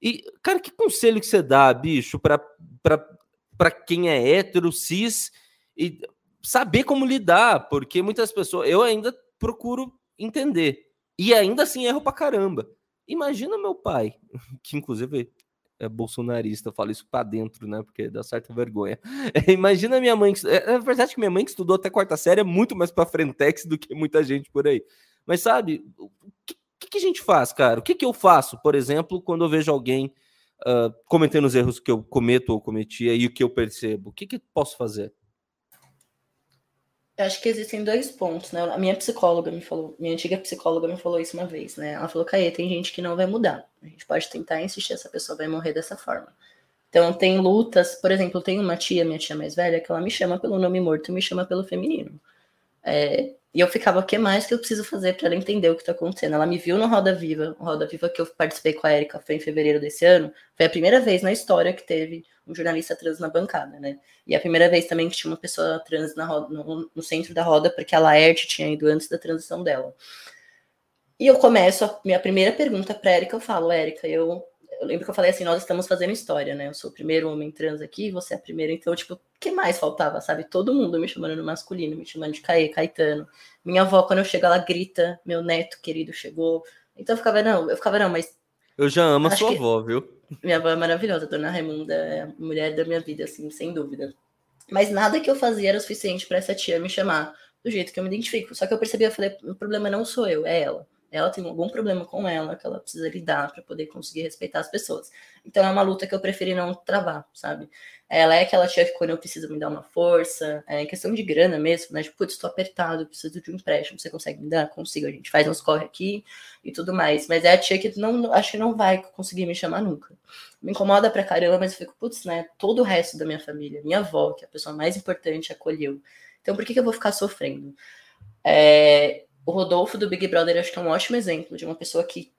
E, cara, que conselho que você dá, bicho, para quem é hétero, cis, e saber como lidar, porque muitas pessoas. Eu ainda procuro entender. E ainda assim erro pra caramba. Imagina meu pai, que inclusive é bolsonarista, eu falo isso para dentro, né? Porque dá certa vergonha. É, imagina minha mãe, que, é, é verdade que minha mãe que estudou até quarta série é muito mais para frentex do que muita gente por aí. Mas sabe, o que, que, a gente faz, cara? O que, que eu faço, por exemplo, quando eu vejo alguém uh, cometendo os erros que eu cometo ou cometia e o que eu percebo? O que, que posso fazer? Eu acho que existem dois pontos, né? A minha psicóloga me falou, minha antiga psicóloga me falou isso uma vez, né? Ela falou, Caê, tem gente que não vai mudar. A gente pode tentar insistir, essa pessoa vai morrer dessa forma. Então tem lutas, por exemplo, tem uma tia, minha tia mais velha, que ela me chama pelo nome morto e me chama pelo feminino. É, e eu ficava, o que mais que eu preciso fazer para ela entender o que está acontecendo? Ela me viu no Roda Viva, o Roda Viva que eu participei com a Erika foi em fevereiro desse ano. Foi a primeira vez na história que teve um jornalista trans na bancada, né? E a primeira vez também que tinha uma pessoa trans na roda, no, no centro da roda, porque a Laerte tinha ido antes da transição dela. E eu começo, a minha primeira pergunta para Erika, eu falo, Erika, eu eu lembro que eu falei assim, nós estamos fazendo história, né? Eu sou o primeiro homem trans aqui, você é a primeira, então, tipo, o que mais faltava, sabe? Todo mundo me chamando no masculino, me chamando de Caê, Caetano. Minha avó, quando eu chego, ela grita, meu neto querido chegou. Então eu ficava, não, eu ficava, não, mas. Eu já amo a sua avó, viu? Minha avó é maravilhosa, dona Raimunda é a mulher da minha vida, assim, sem dúvida. Mas nada que eu fazia era o suficiente para essa tia me chamar do jeito que eu me identifico. Só que eu percebi, eu falei, o problema não sou eu, é ela ela tem algum problema com ela que ela precisa lidar para poder conseguir respeitar as pessoas. Então é uma luta que eu preferi não travar, sabe? Ela é aquela tia que quando eu preciso me dar uma força, é questão de grana mesmo, né? Tipo, putz, estou apertado, preciso de um empréstimo, você consegue me dar? Consigo, a gente faz uns corre aqui e tudo mais. Mas é a tia que não, acho que não vai conseguir me chamar nunca. Me incomoda pra caramba, mas eu fico, putz, né? Todo o resto da minha família, minha avó, que é a pessoa mais importante, acolheu. Então por que, que eu vou ficar sofrendo? É, o Rodolfo do Big Brother acho que é um ótimo exemplo de uma pessoa que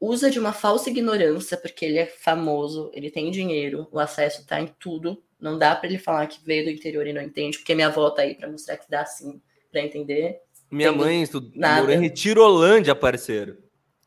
usa de uma falsa ignorância, porque ele é famoso, ele tem dinheiro, o acesso tá em tudo. Não dá para ele falar que veio do interior e não entende, porque minha avó tá aí para mostrar que dá sim para entender. Minha tem mãe estudou em Retirolândia, parceiro.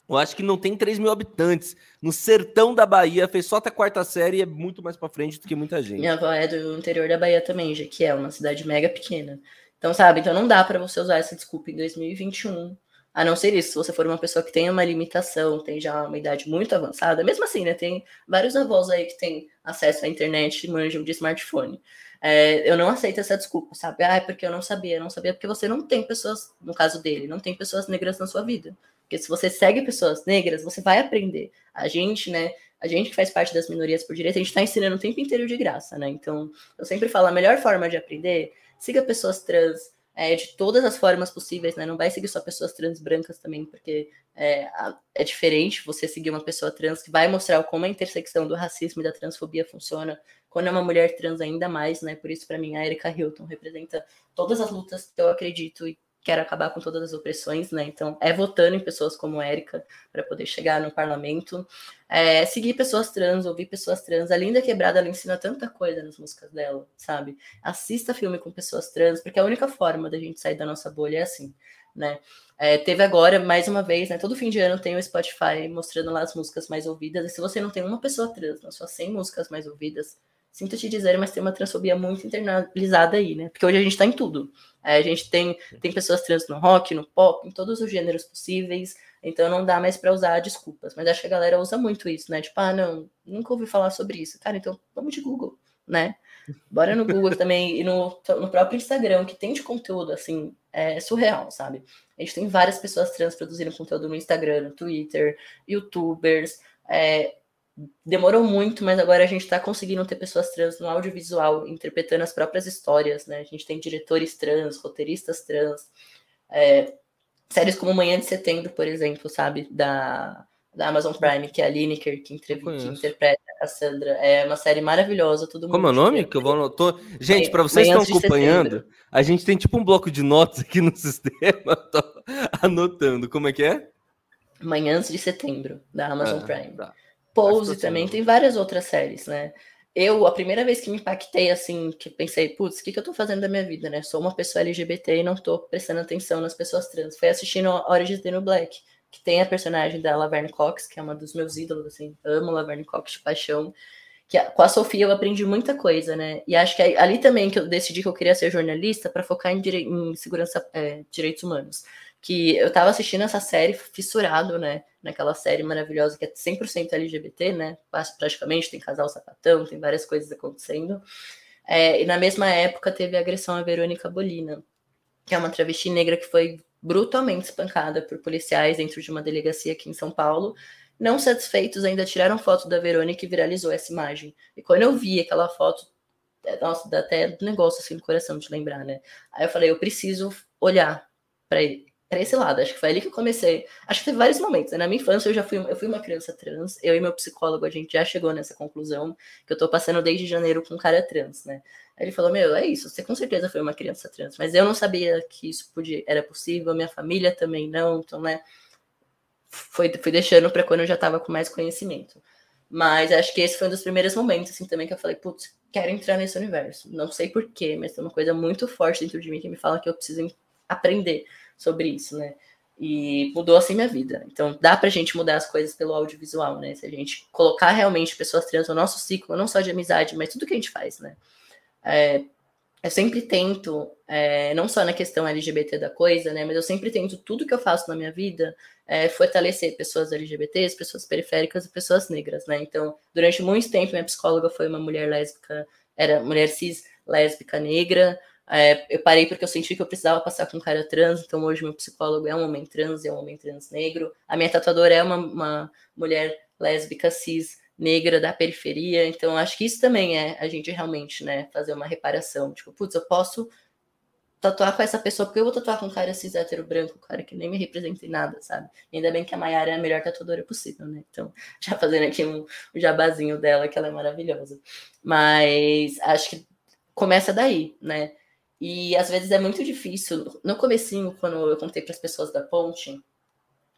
Eu acho que não tem 3 mil habitantes. No sertão da Bahia, fez só até a quarta série e é muito mais para frente do que muita gente. Minha avó é do interior da Bahia também, já que é uma cidade mega pequena. Então, sabe? Então não dá para você usar essa desculpa em 2021. A não ser isso, se você for uma pessoa que tem uma limitação, tem já uma idade muito avançada, mesmo assim, né? Tem vários avós aí que têm acesso à internet e manjam de smartphone. É, eu não aceito essa desculpa, sabe? Ah, é porque eu não sabia, eu não sabia, porque você não tem pessoas, no caso dele, não tem pessoas negras na sua vida. Porque se você segue pessoas negras, você vai aprender. A gente, né? A gente que faz parte das minorias por direito, a gente está ensinando o tempo inteiro de graça, né? Então, eu sempre falo, a melhor forma de aprender siga pessoas trans é, de todas as formas possíveis, né? Não vai seguir só pessoas trans brancas também, porque é, é diferente você seguir uma pessoa trans que vai mostrar como a intersecção do racismo e da transfobia funciona. Quando é uma mulher trans, ainda mais, né? Por isso, para mim, a Erika Hilton representa todas as lutas que eu acredito e quero acabar com todas as opressões, né? Então, é votando em pessoas como Érica para poder chegar no parlamento. É, seguir pessoas trans, ouvir pessoas trans. A Linda Quebrada, ela ensina tanta coisa nas músicas dela, sabe? Assista filme com pessoas trans, porque a única forma da gente sair da nossa bolha é assim, né? É, teve agora, mais uma vez, né? Todo fim de ano tem o Spotify mostrando lá as músicas mais ouvidas. E se você não tem uma pessoa trans nas suas 100 músicas mais ouvidas, sinto te dizer, mas tem uma transfobia muito internalizada aí, né? Porque hoje a gente tá em tudo. É, a gente tem, tem pessoas trans no rock, no pop, em todos os gêneros possíveis, então não dá mais para usar desculpas. Mas acho que a galera usa muito isso, né? Tipo, ah, não, nunca ouvi falar sobre isso. Cara, então vamos de Google, né? Bora no Google também e no, no próprio Instagram, que tem de conteúdo, assim, é surreal, sabe? A gente tem várias pessoas trans produzindo conteúdo no Instagram, no Twitter, youtubers, é, demorou muito, mas agora a gente está conseguindo ter pessoas trans no audiovisual, interpretando as próprias histórias, né? A gente tem diretores trans, roteiristas trans, é, séries como Manhã de Setembro, por exemplo, sabe? Da, da Amazon Prime, que é a Lineker, que, que interpreta a Cassandra. É uma série maravilhosa, todo mundo. Como é o nome? Que eu vou anotar. Gente, para vocês que estão acompanhando, a gente tem tipo um bloco de notas aqui no sistema. Tô anotando. Como é que é? Manhãs de Setembro, da Amazon ah, Prime. Tá. Pose também, tem várias outras séries, né? Eu, a primeira vez que me impactei, assim, que pensei, putz, o que, que eu tô fazendo da minha vida, né? Sou uma pessoa LGBT e não tô prestando atenção nas pessoas trans. Foi assistindo is the New Black que tem a personagem da Laverne Cox, que é uma dos meus ídolos, assim, amo Laverne Cox de paixão. Que com a Sofia eu aprendi muita coisa, né? E acho que ali também que eu decidi que eu queria ser jornalista para focar em, direi em segurança, é, direitos humanos. Que eu tava assistindo essa série fissurado, né? Naquela série maravilhosa que é 100% LGBT, né? Praticamente tem casal sapatão, tem várias coisas acontecendo. É, e na mesma época teve a agressão à Verônica Bolina, que é uma travesti negra que foi brutalmente espancada por policiais dentro de uma delegacia aqui em São Paulo. Não satisfeitos, ainda tiraram foto da Verônica e viralizou essa imagem. E quando eu vi aquela foto, é, nossa, dá até negócio assim no coração de lembrar, né? Aí eu falei, eu preciso olhar para esse lado. Acho que foi ali que eu comecei. Acho que teve vários momentos. Né? Na minha infância eu já fui, eu fui uma criança trans. Eu e meu psicólogo a gente já chegou nessa conclusão que eu tô passando desde janeiro com um cara trans, né? Aí ele falou: Meu, é isso, você com certeza foi uma criança trans, mas eu não sabia que isso podia, era possível, minha família também não, então, né? Foi, fui deixando para quando eu já estava com mais conhecimento. Mas acho que esse foi um dos primeiros momentos, assim, também que eu falei: Putz, quero entrar nesse universo. Não sei porquê, mas tem uma coisa muito forte dentro de mim que me fala que eu preciso aprender sobre isso, né? E mudou assim minha vida. Então dá pra gente mudar as coisas pelo audiovisual, né? Se a gente colocar realmente pessoas trans no nosso ciclo, não só de amizade, mas tudo que a gente faz, né? É, eu sempre tento, é, não só na questão LGBT da coisa, né, mas eu sempre tento tudo que eu faço na minha vida é, fortalecer pessoas LGBTs, pessoas periféricas e pessoas negras, né? Então, durante muito tempo, minha psicóloga foi uma mulher lésbica, era mulher cis lésbica negra. É, eu parei porque eu senti que eu precisava passar com um cara trans, então hoje meu psicólogo é um homem trans, é um homem trans negro. A minha tatuadora é uma, uma mulher lésbica cis negra da periferia. Então, acho que isso também é a gente realmente, né, fazer uma reparação. Tipo, putz, eu posso tatuar com essa pessoa, porque eu vou tatuar com um cara cis hétero branco, um cara que nem me representa em nada, sabe? ainda bem que a Mayara é a melhor tatuadora possível, né? Então, já fazendo aqui um, um jabazinho dela, que ela é maravilhosa. Mas acho que começa daí, né? E às vezes é muito difícil. No comecinho, quando eu contei para as pessoas da ponte,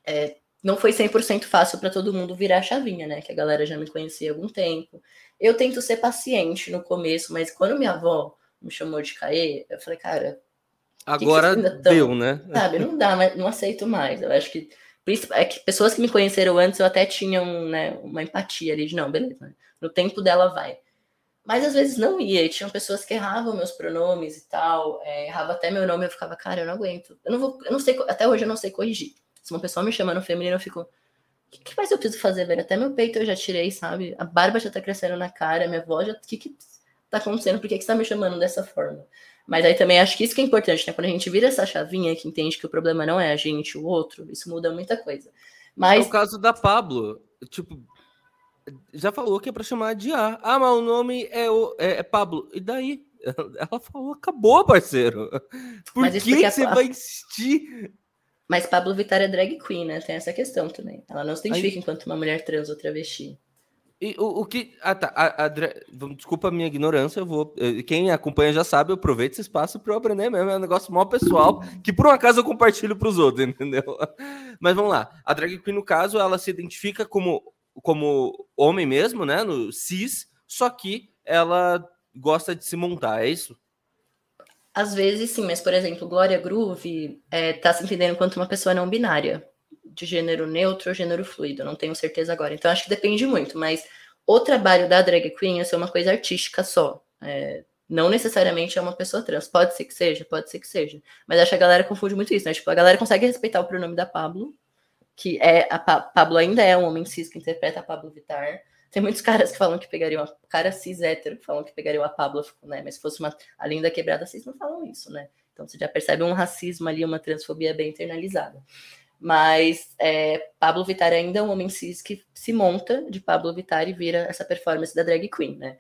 é, não foi 100% fácil para todo mundo virar a chavinha, né? Que a galera já me conhecia há algum tempo. Eu tento ser paciente no começo, mas quando minha avó me chamou de Caê, eu falei, cara. Agora que deu, né? Sabe, não dá, mas não aceito mais. Eu acho que. É que pessoas que me conheceram antes eu até tinham né, uma empatia ali de não, beleza, no tempo dela vai. Mas às vezes não ia, e tinham pessoas que erravam meus pronomes e tal, é, errava até meu nome, eu ficava, cara, eu não aguento. Eu não vou, eu não sei, até hoje eu não sei corrigir. Se uma pessoa me chama no feminino, eu fico. O que, que mais eu preciso fazer, velho? Até meu peito eu já tirei, sabe? A barba já tá crescendo na cara, minha voz já. O que, que tá acontecendo? Por que, que você tá me chamando dessa forma? Mas aí também acho que isso que é importante, né? Quando a gente vira essa chavinha que entende que o problema não é a gente, o outro, isso muda muita coisa. Mas... É o caso da Pablo. Tipo, já falou que é para chamar de A. Ah, mas o nome é, o, é, é Pablo. E daí? Ela falou, acabou, parceiro. Por que, que você vai insistir? Mas Pablo Vittar é drag queen, né? Tem essa questão também. Ela não se identifica Aí... enquanto uma mulher trans ou travesti. E o, o que. Ah, tá. A, a, desculpa a minha ignorância, eu vou. Eh, quem acompanha já sabe, eu aproveito esse espaço para eu aprender mesmo. É um negócio mal pessoal que por um acaso eu compartilho para os outros, entendeu? Mas vamos lá. A drag queen, no caso, ela se identifica como, como homem mesmo, né? No cis, só que ela gosta de se montar, é isso? Às vezes sim, mas por exemplo, Glória Groove é, tá se entendendo enquanto uma pessoa não binária, de gênero neutro ou gênero fluido, não tenho certeza agora. Então acho que depende muito, mas o trabalho da drag queen é ser uma coisa artística só. É, não necessariamente é uma pessoa trans. Pode ser que seja, pode ser que seja. Mas acho que a galera confunde muito isso, né? Tipo, a galera consegue respeitar o pronome da Pablo, que é a pa Pablo ainda é um homem cis que interpreta a Pablo Vittar. Tem muitos caras que falam que pegariam a cara cis hétero, que falam que pegariam a Pablo, né? Mas se fosse uma a linda quebrada cis, não falam isso, né? Então você já percebe um racismo ali, uma transfobia bem internalizada. Mas é, Pablo Vittar ainda é um homem cis que se monta de Pablo Vittar e vira essa performance da drag queen, né?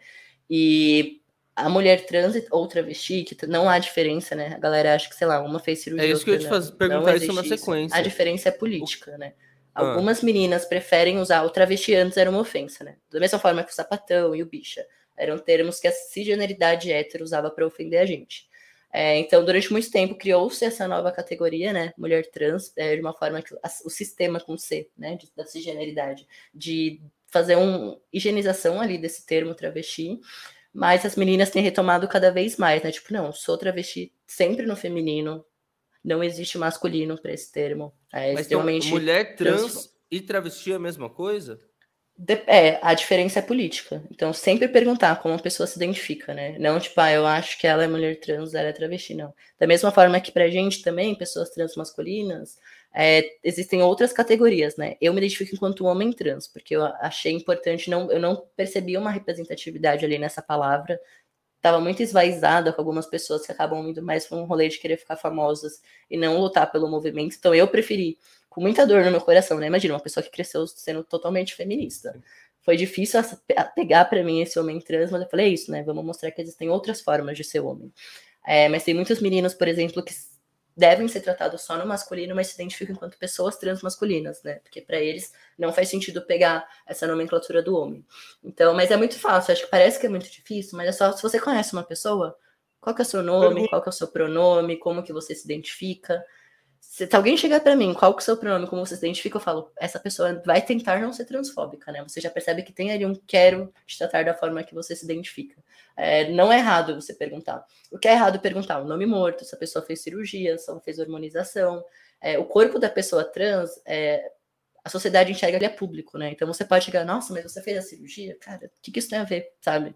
E a mulher trans ou travesti, que não há diferença, né? A galera acha que, sei lá, uma fez cirurgia. É isso que eu ia te fazer, perguntar isso na sequência. A diferença é política, né? Ah. Algumas ah. meninas preferem usar o travesti antes era uma ofensa, né? Da mesma forma que o sapatão e o bicha. Eram termos que a cisgeneridade hétero usava para ofender a gente. É, então, durante muito tempo, criou-se essa nova categoria, né? Mulher trans, é, de uma forma que a, o sistema com C, né? De, da cisgeneridade, de fazer uma higienização ali desse termo travesti. Mas as meninas têm retomado cada vez mais, né? Tipo, não, sou travesti sempre no feminino, não existe masculino para esse termo. É Mas extremamente mulher trans, trans e travesti é a mesma coisa? É, a diferença é política. Então, sempre perguntar como a pessoa se identifica, né? Não, tipo, ah, eu acho que ela é mulher trans, ela é travesti, não. Da mesma forma que pra gente também, pessoas trans masculinas, é, existem outras categorias, né? Eu me identifico enquanto homem trans, porque eu achei importante, não, eu não percebi uma representatividade ali nessa palavra. Estava muito esvaizada com algumas pessoas que acabam indo mais para um rolê de querer ficar famosas e não lutar pelo movimento. Então, eu preferi com muita dor no meu coração, né? Imagina, uma pessoa que cresceu sendo totalmente feminista. Foi difícil pegar para mim esse homem trans, mas eu falei, é isso, né? Vamos mostrar que existem outras formas de ser homem. É, mas tem muitos meninos, por exemplo, que devem ser tratados só no masculino, mas se identificam enquanto pessoas transmasculinas, né? Porque para eles não faz sentido pegar essa nomenclatura do homem. Então, mas é muito fácil, acho que parece que é muito difícil, mas é só se você conhece uma pessoa, qual que é o seu nome, qual que é o seu pronome, como que você se identifica, se, se alguém chegar para mim, qual que é o seu pronome, como você se identifica, eu falo, essa pessoa vai tentar não ser transfóbica, né? Você já percebe que tem ali um quero te tratar da forma que você se identifica. É, não é errado você perguntar. O que é errado perguntar? O nome morto, se a pessoa fez cirurgia, se ela fez hormonização. É, o corpo da pessoa trans, é, a sociedade enxerga ele é público, né? Então você pode chegar, nossa, mas você fez a cirurgia? Cara, o que, que isso tem a ver, sabe?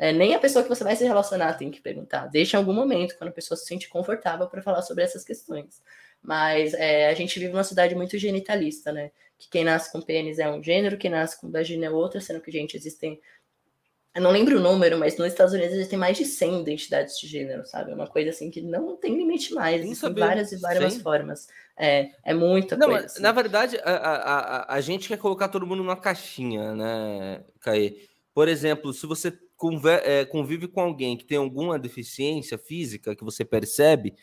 É, nem a pessoa que você vai se relacionar tem que perguntar. Deixa em algum momento, quando a pessoa se sente confortável para falar sobre essas questões. Mas é, a gente vive uma cidade muito genitalista, né? Que quem nasce com pênis é um gênero, quem nasce com vagina é outra, sendo que, gente, existem. Eu não lembro o número, mas nos Estados Unidos existem mais de 100 identidades de gênero, sabe? É uma coisa assim que não tem limite mais. Existem várias e várias 100? formas. É, é muita não, coisa. Assim. Na verdade, a, a, a, a, gente quer colocar todo mundo numa caixinha, né, Caê? Por exemplo, se você é, convive com alguém que tem alguma deficiência física que você percebe,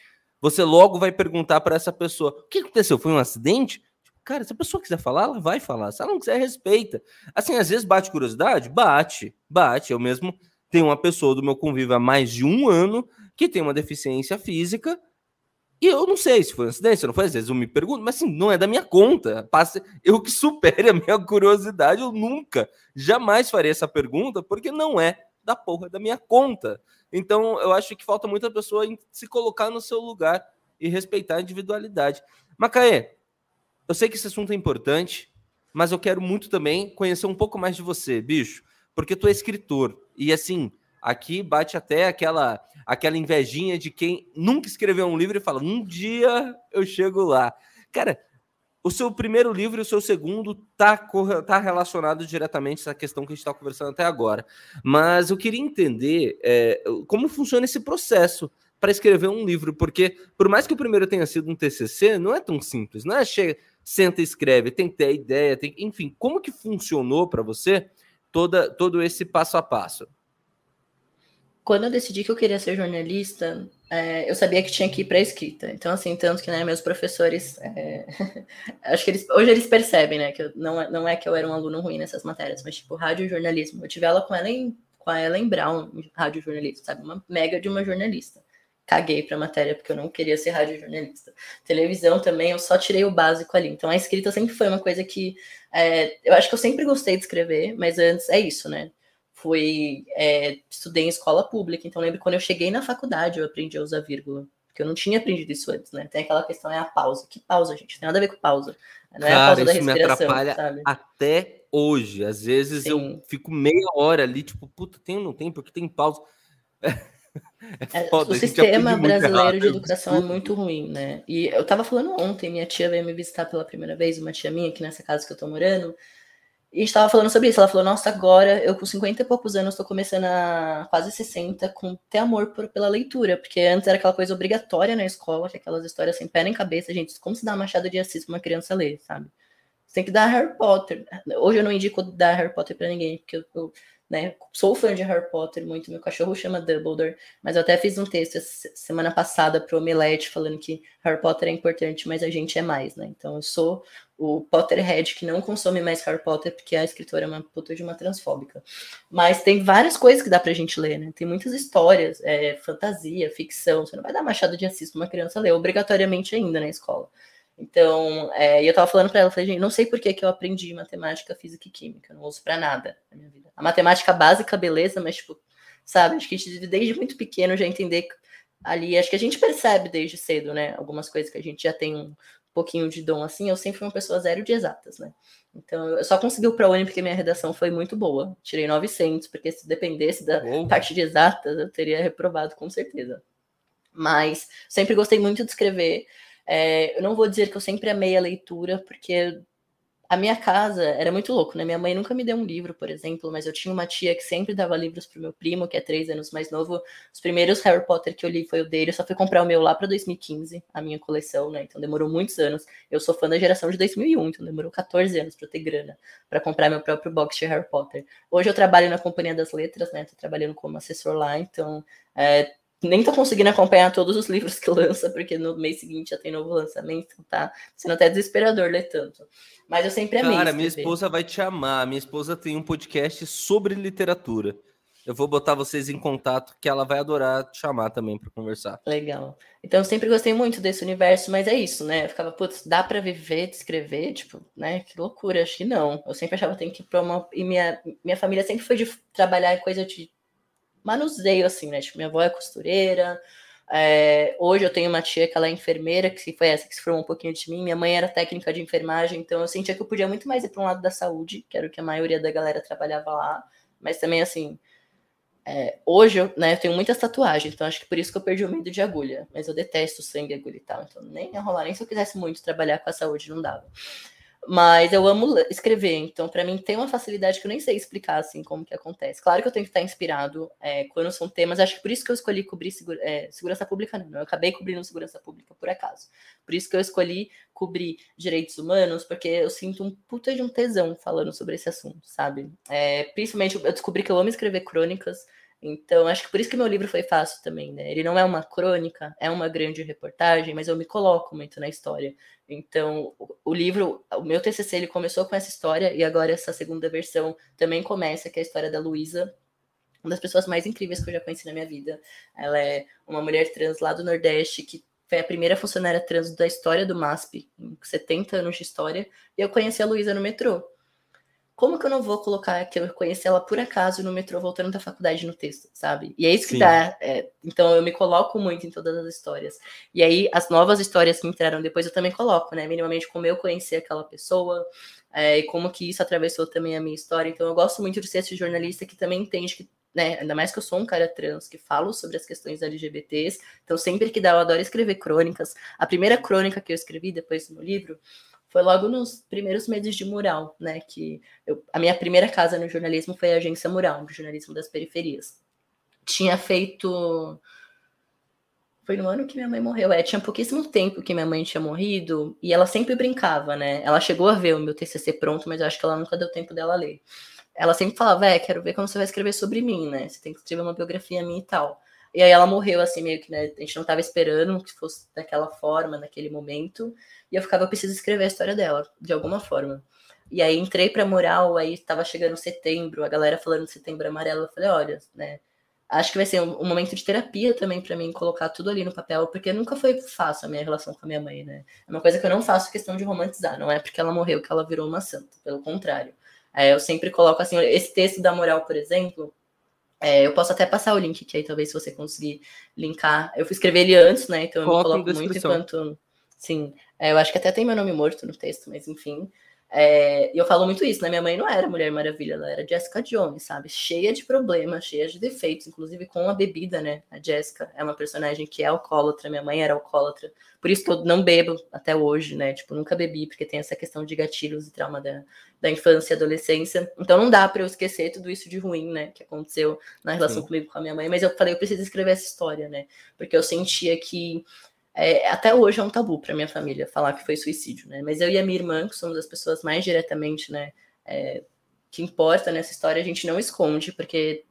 você logo vai perguntar para essa pessoa: o que aconteceu? Foi um acidente? Tipo, cara, se a pessoa quiser falar, ela vai falar. Se ela não quiser, respeita. Assim, às vezes bate curiosidade? Bate, bate. Eu mesmo tenho uma pessoa do meu convívio há mais de um ano que tem uma deficiência física e eu não sei se foi um acidente, não foi. Às vezes eu me pergunto, mas assim, não é da minha conta. Passe, eu que supere a minha curiosidade, eu nunca, jamais farei essa pergunta, porque não é da porra da minha conta. Então, eu acho que falta muita pessoa se colocar no seu lugar e respeitar a individualidade. Macaé, eu sei que esse assunto é importante, mas eu quero muito também conhecer um pouco mais de você, bicho, porque tu é escritor. E assim, aqui bate até aquela aquela invejinha de quem nunca escreveu um livro e fala: "Um dia eu chego lá". Cara, o seu primeiro livro e o seu segundo tá, tá relacionado diretamente essa questão que a gente está conversando até agora. Mas eu queria entender é, como funciona esse processo para escrever um livro, porque por mais que o primeiro tenha sido um TCC, não é tão simples, não é chega, senta e escreve, tem que ter a ideia, tem, enfim, como que funcionou para você toda, todo esse passo a passo? quando eu decidi que eu queria ser jornalista, é, eu sabia que tinha que ir para escrita. Então, assim, tanto que né, meus professores, é, acho que eles, hoje eles percebem, né, que eu, não, é, não é que eu era um aluno ruim nessas matérias, mas tipo, rádio e jornalismo. Eu tive aula com ela em, com a Ellen Brown, rádio jornalista, sabe? Uma mega de uma jornalista. Caguei para a matéria porque eu não queria ser rádio jornalista. Televisão também, eu só tirei o básico ali. Então, a escrita sempre foi uma coisa que é, eu acho que eu sempre gostei de escrever, mas antes é isso, né? Fui é, estudei em escola pública, então lembro quando eu cheguei na faculdade eu aprendi a usar vírgula, porque eu não tinha aprendido isso antes, né? Tem aquela questão é a pausa. Que pausa, gente? Tem nada a ver com pausa. Não é Cara, a pausa da respiração, me atrapalha sabe? até hoje. Às vezes Sim. eu fico meia hora ali, tipo, puta, tem ou não tem? Porque tem pausa. É, é foda, o sistema brasileiro de educação é muito ruim, né? E eu tava falando ontem, minha tia veio me visitar pela primeira vez, uma tia minha aqui nessa casa que eu tô morando, e estava falando sobre isso. Ela falou: Nossa, agora eu com 50 e poucos anos estou começando a quase 60 com ter amor por, pela leitura, porque antes era aquela coisa obrigatória na escola, que aquelas histórias sem pé nem cabeça, gente. Como se dá Machado de Assis para uma criança ler, sabe? Você tem que dar Harry Potter. Hoje eu não indico dar Harry Potter para ninguém, porque eu, eu né? Sou fã de Harry Potter muito, meu cachorro chama Dumbledore, mas eu até fiz um texto semana passada pro Omelete falando que Harry Potter é importante, mas a gente é mais, né? Então eu sou o Potterhead que não consome mais Harry Potter porque a escritora é uma puta de uma transfóbica. Mas tem várias coisas que dá pra gente ler, né? Tem muitas histórias, é, fantasia, ficção. Você não vai dar Machado de Assis pra uma criança ler obrigatoriamente ainda na escola. Então, é, e eu tava falando para ela, falei, gente, não sei por que, que eu aprendi matemática, física e química, não uso para nada na minha vida. A matemática básica, beleza, mas, tipo, sabe, acho que a gente desde muito pequeno já entender ali, acho que a gente percebe desde cedo, né, algumas coisas que a gente já tem um pouquinho de dom assim, eu sempre fui uma pessoa zero de exatas, né. Então, eu só consegui o ProUni porque minha redação foi muito boa. Tirei 900, porque se dependesse da parte de exatas, eu teria reprovado com certeza. Mas sempre gostei muito de escrever. É, eu não vou dizer que eu sempre amei a leitura, porque a minha casa era muito louco, né? Minha mãe nunca me deu um livro, por exemplo, mas eu tinha uma tia que sempre dava livros pro meu primo, que é três anos mais novo. Os primeiros Harry Potter que eu li foi o dele, eu só fui comprar o meu lá para 2015, a minha coleção, né? Então demorou muitos anos. Eu sou fã da geração de 2001, então demorou 14 anos para ter grana para comprar meu próprio box de Harry Potter. Hoje eu trabalho na Companhia das Letras, né? Tô trabalhando como assessor lá, então é, nem tô conseguindo acompanhar todos os livros que lança, porque no mês seguinte já tem novo lançamento, tá sendo até desesperador ler tanto. Mas eu sempre amei. Cara, minha esposa vai te amar. Minha esposa tem um podcast sobre literatura. Eu vou botar vocês em contato, que ela vai adorar te chamar também para conversar. Legal. Então eu sempre gostei muito desse universo, mas é isso, né? Eu ficava, putz, dá para viver, escrever, tipo, né? Que loucura, acho que não. Eu sempre achava que tem que ir pra uma. E minha, minha família sempre foi de trabalhar coisa de manuseio, assim, né? Tipo, minha avó é costureira. É, hoje eu tenho uma tia que ela é enfermeira, que foi essa que se formou um pouquinho de mim. Minha mãe era técnica de enfermagem, então eu sentia que eu podia muito mais ir para um lado da saúde, que era o que a maioria da galera trabalhava lá. Mas também, assim, é, hoje eu, né, eu tenho muitas tatuagens, então acho que por isso que eu perdi o medo de agulha. Mas eu detesto sangue, agulha e tal, então nem ia rolar, nem se eu quisesse muito trabalhar com a saúde, não dava. Mas eu amo escrever, então para mim tem uma facilidade que eu nem sei explicar assim como que acontece. Claro que eu tenho que estar inspirado é, quando são temas, acho que por isso que eu escolhi cobrir segura, é, segurança pública, não. Eu acabei cobrindo segurança pública por acaso. Por isso que eu escolhi cobrir direitos humanos, porque eu sinto um puta de um tesão falando sobre esse assunto, sabe? É, principalmente eu descobri que eu amo escrever crônicas. Então, acho que por isso que meu livro foi fácil também, né? Ele não é uma crônica, é uma grande reportagem, mas eu me coloco muito na história. Então, o livro, o meu TCC, ele começou com essa história e agora essa segunda versão também começa, que é a história da Luísa, uma das pessoas mais incríveis que eu já conheci na minha vida. Ela é uma mulher trans lá do Nordeste que foi a primeira funcionária trans da história do MASP, em 70 anos de história, e eu conheci a Luísa no metrô como que eu não vou colocar que eu conheci ela por acaso no metrô voltando da faculdade no texto, sabe? E é isso que Sim. dá. É, então eu me coloco muito em todas as histórias. E aí as novas histórias que entraram depois eu também coloco, né? Minimamente como eu conheci aquela pessoa é, e como que isso atravessou também a minha história. Então eu gosto muito de ser esse jornalista que também entende que né, ainda mais que eu sou um cara trans que falo sobre as questões LGBTs, então sempre que dá, eu adoro escrever crônicas. A primeira crônica que eu escrevi depois no livro foi logo nos primeiros meses de mural, né? Que eu, a minha primeira casa no jornalismo foi a agência Mural, de jornalismo das periferias. Tinha feito. Foi no ano que minha mãe morreu. É, tinha pouquíssimo tempo que minha mãe tinha morrido e ela sempre brincava, né? Ela chegou a ver o meu TCC pronto, mas eu acho que ela nunca deu tempo dela ler. Ela sempre falava, é, quero ver como você vai escrever sobre mim, né? Você tem que escrever uma biografia minha e tal. E aí ela morreu, assim, meio que, né? A gente não estava esperando que fosse daquela forma, naquele momento. E eu ficava, eu preciso escrever a história dela, de alguma forma. E aí entrei pra mural, aí estava chegando setembro, a galera falando de setembro amarelo. Eu falei, olha, né? Acho que vai ser um, um momento de terapia também para mim colocar tudo ali no papel, porque nunca foi fácil a minha relação com a minha mãe, né? É uma coisa que eu não faço questão de romantizar, não é porque ela morreu que ela virou uma santa, pelo contrário. É, eu sempre coloco assim, esse texto da moral, por exemplo, é, eu posso até passar o link, que aí talvez se você conseguir linkar. Eu fui escrever ele antes, né? Então eu me coloco muito enquanto. Sim, é, eu acho que até tem meu nome morto no texto, mas enfim. É, e eu falo muito isso, né? Minha mãe não era Mulher Maravilha, ela era Jessica Jones, sabe? Cheia de problemas, cheia de defeitos, inclusive com a bebida, né? A Jessica é uma personagem que é alcoólatra, minha mãe era alcoólatra, por isso que eu não bebo até hoje, né? Tipo, nunca bebi, porque tem essa questão de gatilhos e trauma da, da infância e adolescência. Então não dá para eu esquecer tudo isso de ruim, né? Que aconteceu na relação Sim. comigo com a minha mãe, mas eu falei, eu preciso escrever essa história, né? Porque eu sentia que é, até hoje é um tabu para minha família falar que foi suicídio, né? Mas eu e a minha irmã, que somos as pessoas mais diretamente, né, é, que importa nessa história a gente não esconde, porque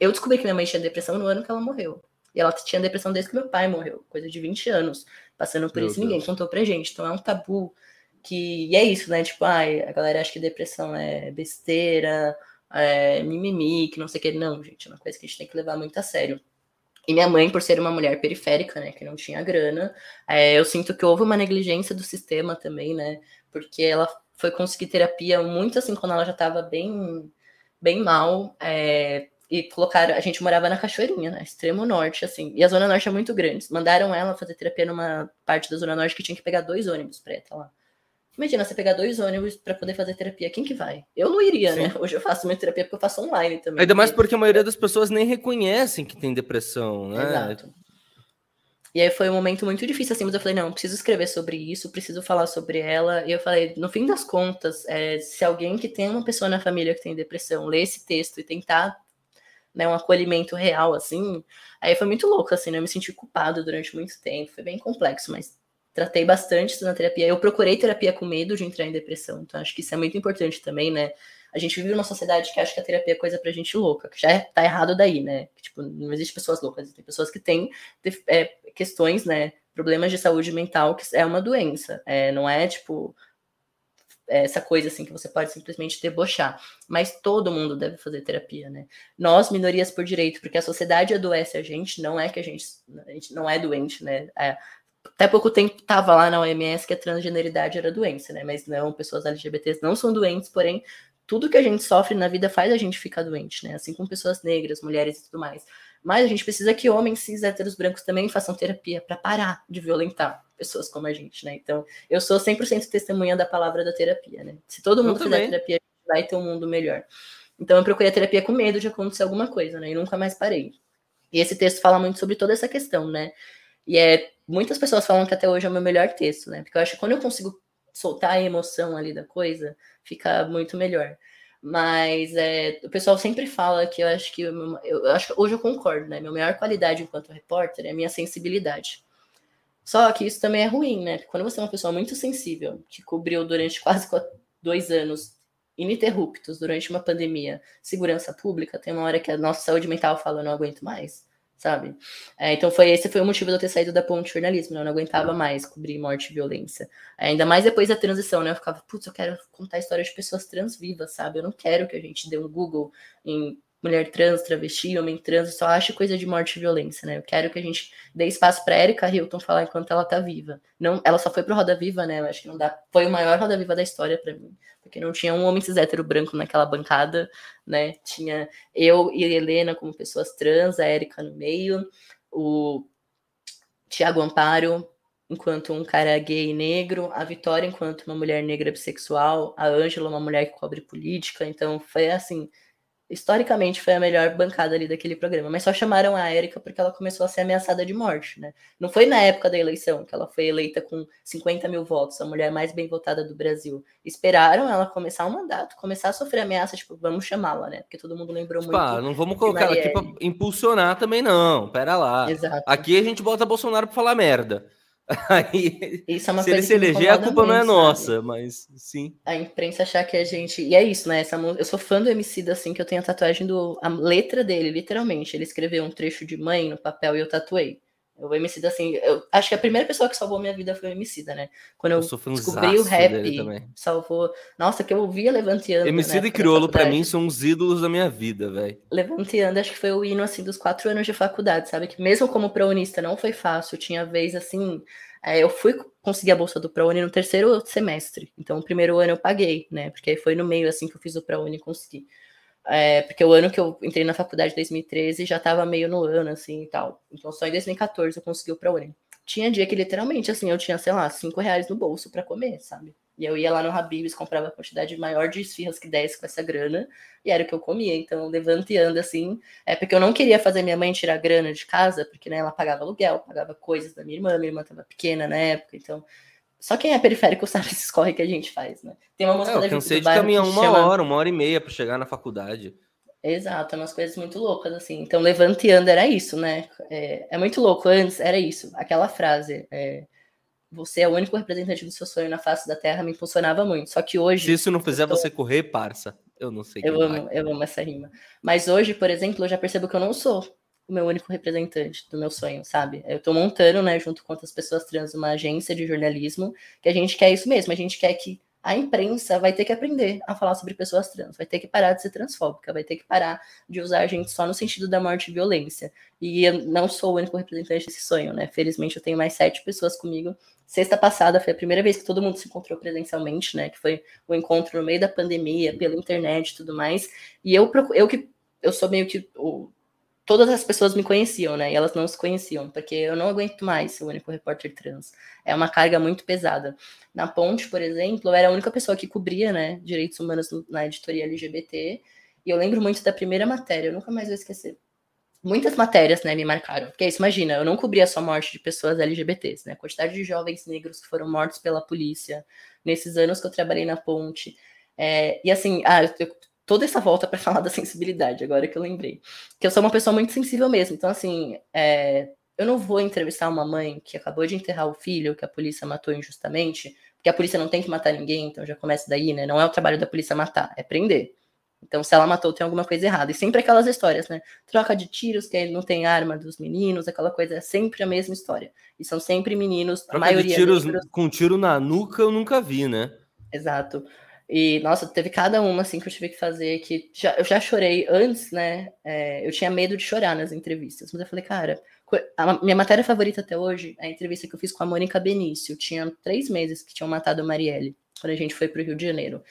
eu descobri que minha mãe tinha depressão no ano que ela morreu. E ela tinha depressão desde que meu pai morreu, coisa de 20 anos, passando por meu isso. Deus. Ninguém contou pra gente. Então é um tabu que. E é isso, né? Tipo, ai, a galera acha que depressão é besteira, é mimimi, que não sei o que. Não, gente, é uma coisa que a gente tem que levar muito a sério. E minha mãe, por ser uma mulher periférica, né, que não tinha grana, é, eu sinto que houve uma negligência do sistema também, né, porque ela foi conseguir terapia muito assim quando ela já estava bem, bem mal, é, e colocaram, a gente morava na Cachoeirinha, né, extremo norte, assim, e a Zona Norte é muito grande, mandaram ela fazer terapia numa parte da Zona Norte que tinha que pegar dois ônibus pra ir lá. Imagina você pegar dois ônibus para poder fazer terapia. Quem que vai? Eu não iria, Sim. né? Hoje eu faço minha terapia porque eu faço online também. Ainda mais porque a maioria das pessoas nem reconhecem que tem depressão, né? Exato. E aí foi um momento muito difícil, assim, mas eu falei, não, preciso escrever sobre isso, preciso falar sobre ela. E eu falei, no fim das contas, é, se alguém que tem uma pessoa na família que tem depressão ler esse texto e tentar né, um acolhimento real, assim, aí foi muito louco, assim, né? Eu me senti culpado durante muito tempo, foi bem complexo, mas tratei bastante isso na terapia. Eu procurei terapia com medo de entrar em depressão, então acho que isso é muito importante também, né? A gente vive numa sociedade que acha que a terapia é coisa pra gente louca, que já é, tá errado daí, né? Que, tipo, não existe pessoas loucas, tem pessoas que têm é, questões, né? Problemas de saúde mental, que é uma doença. É, não é, tipo, essa coisa assim que você pode simplesmente debochar. Mas todo mundo deve fazer terapia, né? Nós, minorias por direito, porque a sociedade adoece a gente, não é que a gente, a gente não é doente, né? É, até pouco tempo estava lá na OMS que a transgeneridade era doença, né? Mas não, pessoas LGBTs não são doentes, porém, tudo que a gente sofre na vida faz a gente ficar doente, né? Assim como pessoas negras, mulheres e tudo mais. Mas a gente precisa que homens cis héteros brancos também façam terapia para parar de violentar pessoas como a gente, né? Então, eu sou 100% testemunha da palavra da terapia, né? Se todo mundo fizer terapia, vai ter um mundo melhor. Então, eu procurei a terapia com medo de acontecer alguma coisa, né? E nunca mais parei. E esse texto fala muito sobre toda essa questão, né? E é muitas pessoas falam que até hoje é o meu melhor texto, né? Porque eu acho que quando eu consigo soltar a emoção ali da coisa, fica muito melhor. Mas é, o pessoal sempre fala que eu acho que eu, eu, acho que hoje eu concordo, né? Minha maior qualidade enquanto repórter é a minha sensibilidade. Só que isso também é ruim, né? Quando você é uma pessoa muito sensível, que cobriu durante quase dois anos ininterruptos durante uma pandemia, segurança pública, tem uma hora que a nossa saúde mental fala, eu não aguento mais sabe? É, então foi esse foi o motivo de eu ter saído da ponte de jornalismo, né? eu não aguentava mais cobrir morte e violência. É, ainda mais depois da transição, né? Eu ficava, putz, eu quero contar a história de pessoas trans vivas, sabe? Eu não quero que a gente dê um Google em mulher trans, travesti, homem trans, só ache coisa de morte e violência, né? Eu quero que a gente dê espaço para Erika Hilton falar enquanto ela tá viva. Não, ela só foi pro Roda Viva, né? Eu acho que não dá. Foi o maior Roda Viva da história para mim, porque não tinha um homem cis hétero branco naquela bancada, né? Tinha eu e Helena como pessoas trans, a Erika no meio, o Tiago Amparo enquanto um cara gay e negro, a Vitória enquanto uma mulher negra bissexual, a Ângela uma mulher que cobre política, então foi assim, historicamente foi a melhor bancada ali daquele programa, mas só chamaram a Érica porque ela começou a ser ameaçada de morte, né? Não foi na época da eleição que ela foi eleita com 50 mil votos, a mulher mais bem votada do Brasil. Esperaram ela começar o mandato, começar a sofrer ameaça, tipo, vamos chamá-la, né? Porque todo mundo lembrou muito. Pá, não vamos colocar ela aqui pra impulsionar também, não. Pera lá. Exato. Aqui a gente bota Bolsonaro pra falar merda. Aí, isso é uma se ele se eleger, a culpa não é nossa, mas sim. A imprensa achar que a gente. E é isso, né? Essa, eu sou fã do MC assim, que eu tenho a tatuagem do. A letra dele, literalmente. Ele escreveu um trecho de mãe no papel e eu tatuei. O Emicida, assim, eu acho que a primeira pessoa que salvou minha vida foi o Emicida, né? Quando eu, eu descobri o rap, salvou. Nossa, que eu ouvia Levanteando. Emicida né, e Criolo, para mim, são os ídolos da minha vida, velho. Levanteando, acho que foi o hino, assim, dos quatro anos de faculdade, sabe? Que mesmo como prounista não foi fácil, tinha vez, assim. É, eu fui conseguir a bolsa do ProUni no terceiro semestre. Então, o primeiro ano eu paguei, né? Porque foi no meio, assim, que eu fiz o ProUni e consegui. É, porque o ano que eu entrei na faculdade, 2013, já tava meio no ano, assim, e tal. Então, só em 2014 eu consegui o ProUni. Tinha dia que, literalmente, assim, eu tinha, sei lá, 5 reais no bolso para comer, sabe? E eu ia lá no Habib's, comprava a quantidade maior de esfirras que 10 com essa grana, e era o que eu comia. Então, levanta e anda, assim. É porque eu não queria fazer minha mãe tirar grana de casa, porque, né, ela pagava aluguel, pagava coisas da minha irmã, minha irmã tava pequena na época, então só quem é periférico sabe esses corre que a gente faz, né? Tem uma música é, eu cansei de caminhar uma chama... hora, uma hora e meia para chegar na faculdade. Exato, é umas coisas muito loucas, assim. Então, levante e anda era isso, né? É, é muito louco. Antes era isso, aquela frase. É, você é o único representante do seu sonho na face da Terra me impulsionava muito. Só que hoje. Se isso não fizer tô... você correr, parça. Eu não sei. Eu amo, vai. eu amo essa rima. Mas hoje, por exemplo, eu já percebo que eu não sou o meu único representante do meu sonho, sabe? Eu tô montando, né, junto com outras pessoas trans, uma agência de jornalismo, que a gente quer isso mesmo, a gente quer que a imprensa vai ter que aprender a falar sobre pessoas trans, vai ter que parar de ser transfóbica, vai ter que parar de usar a gente só no sentido da morte e violência. E eu não sou o único representante desse sonho, né? Felizmente eu tenho mais sete pessoas comigo. Sexta passada foi a primeira vez que todo mundo se encontrou presencialmente, né? Que foi o encontro no meio da pandemia, pela internet e tudo mais. E eu, eu que eu sou meio que o todas as pessoas me conheciam, né? E elas não se conheciam, porque eu não aguento mais ser o único repórter trans. É uma carga muito pesada. Na Ponte, por exemplo, eu era a única pessoa que cobria, né, direitos humanos na editoria LGBT. E eu lembro muito da primeira matéria, eu nunca mais vou esquecer. Muitas matérias, né, me marcaram. Porque é isso, imagina, eu não cobria só a morte de pessoas LGBTs, né? A quantidade de jovens negros que foram mortos pela polícia nesses anos que eu trabalhei na Ponte. É, e assim, ah, eu toda essa volta para falar da sensibilidade, agora que eu lembrei. Que eu sou uma pessoa muito sensível mesmo. Então, assim, é, eu não vou entrevistar uma mãe que acabou de enterrar o filho, que a polícia matou injustamente, porque a polícia não tem que matar ninguém, então já começa daí, né? Não é o trabalho da polícia matar, é prender. Então, se ela matou, tem alguma coisa errada. E sempre aquelas histórias, né? Troca de tiros, que não tem arma dos meninos, aquela coisa, é sempre a mesma história. E são sempre meninos, Troca a maioria. De tiros com tiro na nuca eu nunca vi, né? Exato. E, nossa, teve cada uma, assim, que eu tive que fazer, que já, eu já chorei antes, né? É, eu tinha medo de chorar nas entrevistas, mas eu falei, cara, a minha matéria favorita até hoje é a entrevista que eu fiz com a Mônica Benício. Tinha três meses que tinham matado a Marielle, quando a gente foi para o Rio de Janeiro.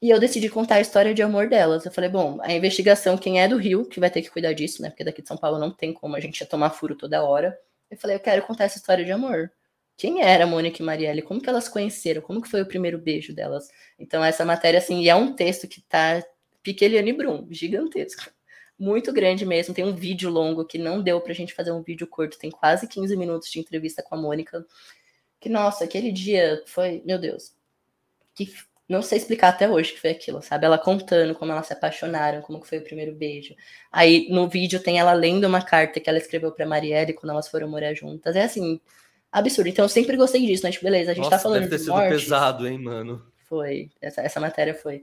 E eu decidi contar a história de amor delas. Eu falei, bom, a investigação, quem é do Rio, que vai ter que cuidar disso, né? Porque daqui de São Paulo não tem como a gente tomar furo toda hora. Eu falei, eu quero contar essa história de amor quem era Mônica e Marielle, como que elas conheceram, como que foi o primeiro beijo delas. Então essa matéria assim, é um texto que tá Piqueliane Brum, gigantesco. Muito grande mesmo, tem um vídeo longo que não deu pra gente fazer um vídeo curto, tem quase 15 minutos de entrevista com a Mônica. Que nossa, aquele dia foi, meu Deus. Que não sei explicar até hoje que foi aquilo, sabe? Ela contando como elas se apaixonaram, como que foi o primeiro beijo. Aí no vídeo tem ela lendo uma carta que ela escreveu para Marielle quando elas foram morar juntas. É assim, absurdo. Então eu sempre gostei disso, né? Tipo, beleza, a gente tá Nossa, tá falando deve ter de sido morte. pesado, hein, mano? Foi. Essa, essa matéria foi.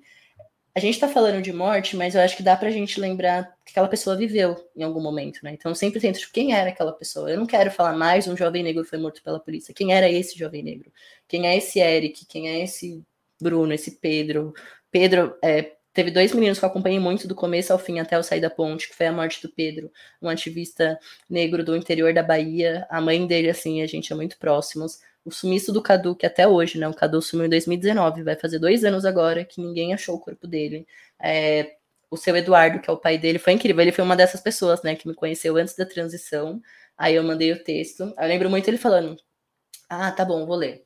A gente tá falando de morte, mas eu acho que dá pra gente lembrar que aquela pessoa viveu em algum momento, né? Então eu sempre tento, tipo, quem era aquela pessoa? Eu não quero falar mais um jovem negro foi morto pela polícia. Quem era esse jovem negro? Quem é esse Eric? Quem é esse Bruno, esse Pedro? Pedro é, Teve dois meninos que eu acompanhei muito do começo ao fim até eu sair da ponte, que foi a morte do Pedro, um ativista negro do interior da Bahia. A mãe dele, assim, a gente é muito próximos. O sumiço do Cadu, que até hoje, né? O Cadu sumiu em 2019, vai fazer dois anos agora que ninguém achou o corpo dele. É, o seu Eduardo, que é o pai dele, foi incrível. Ele foi uma dessas pessoas, né, que me conheceu antes da transição. Aí eu mandei o texto. Eu lembro muito ele falando: Ah, tá bom, vou ler.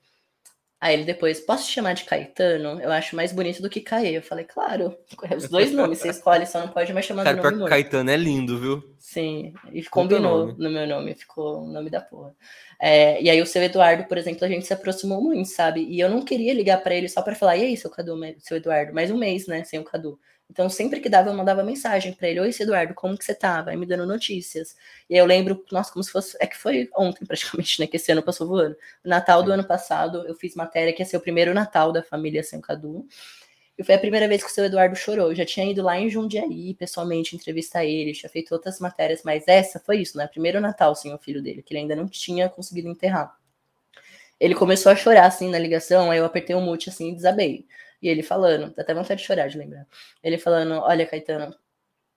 Aí ele depois, posso te chamar de Caetano? Eu acho mais bonito do que Caê. Eu falei, claro, os dois nomes, você escolhe, só não pode mais chamar Cara, do nome Caetano é lindo, viu? Sim, e combinou no meu nome, ficou o nome da porra. É, e aí o seu Eduardo, por exemplo, a gente se aproximou muito, sabe? E eu não queria ligar para ele só para falar, e aí, seu Cadu, seu Eduardo, mais um mês, né, sem o Cadu. Então, sempre que dava, eu mandava mensagem para ele: Oi, Eduardo, como que você tá? Vai me dando notícias. E aí eu lembro, nossa, como se fosse. É que foi ontem, praticamente, né? Que esse ano passou voando. Natal do ano passado, eu fiz matéria que ia ser o primeiro Natal da família Sem Cadu. E foi a primeira vez que o seu Eduardo chorou. Eu já tinha ido lá em Jundiaí, pessoalmente, entrevistar ele, tinha feito outras matérias, mas essa foi isso, né? Primeiro Natal sem o filho dele, que ele ainda não tinha conseguido enterrar. Ele começou a chorar, assim, na ligação, aí eu apertei o um mute, assim, e desabei. E ele falando, dá até vontade de chorar de lembrar. Ele falando: Olha, Caetano,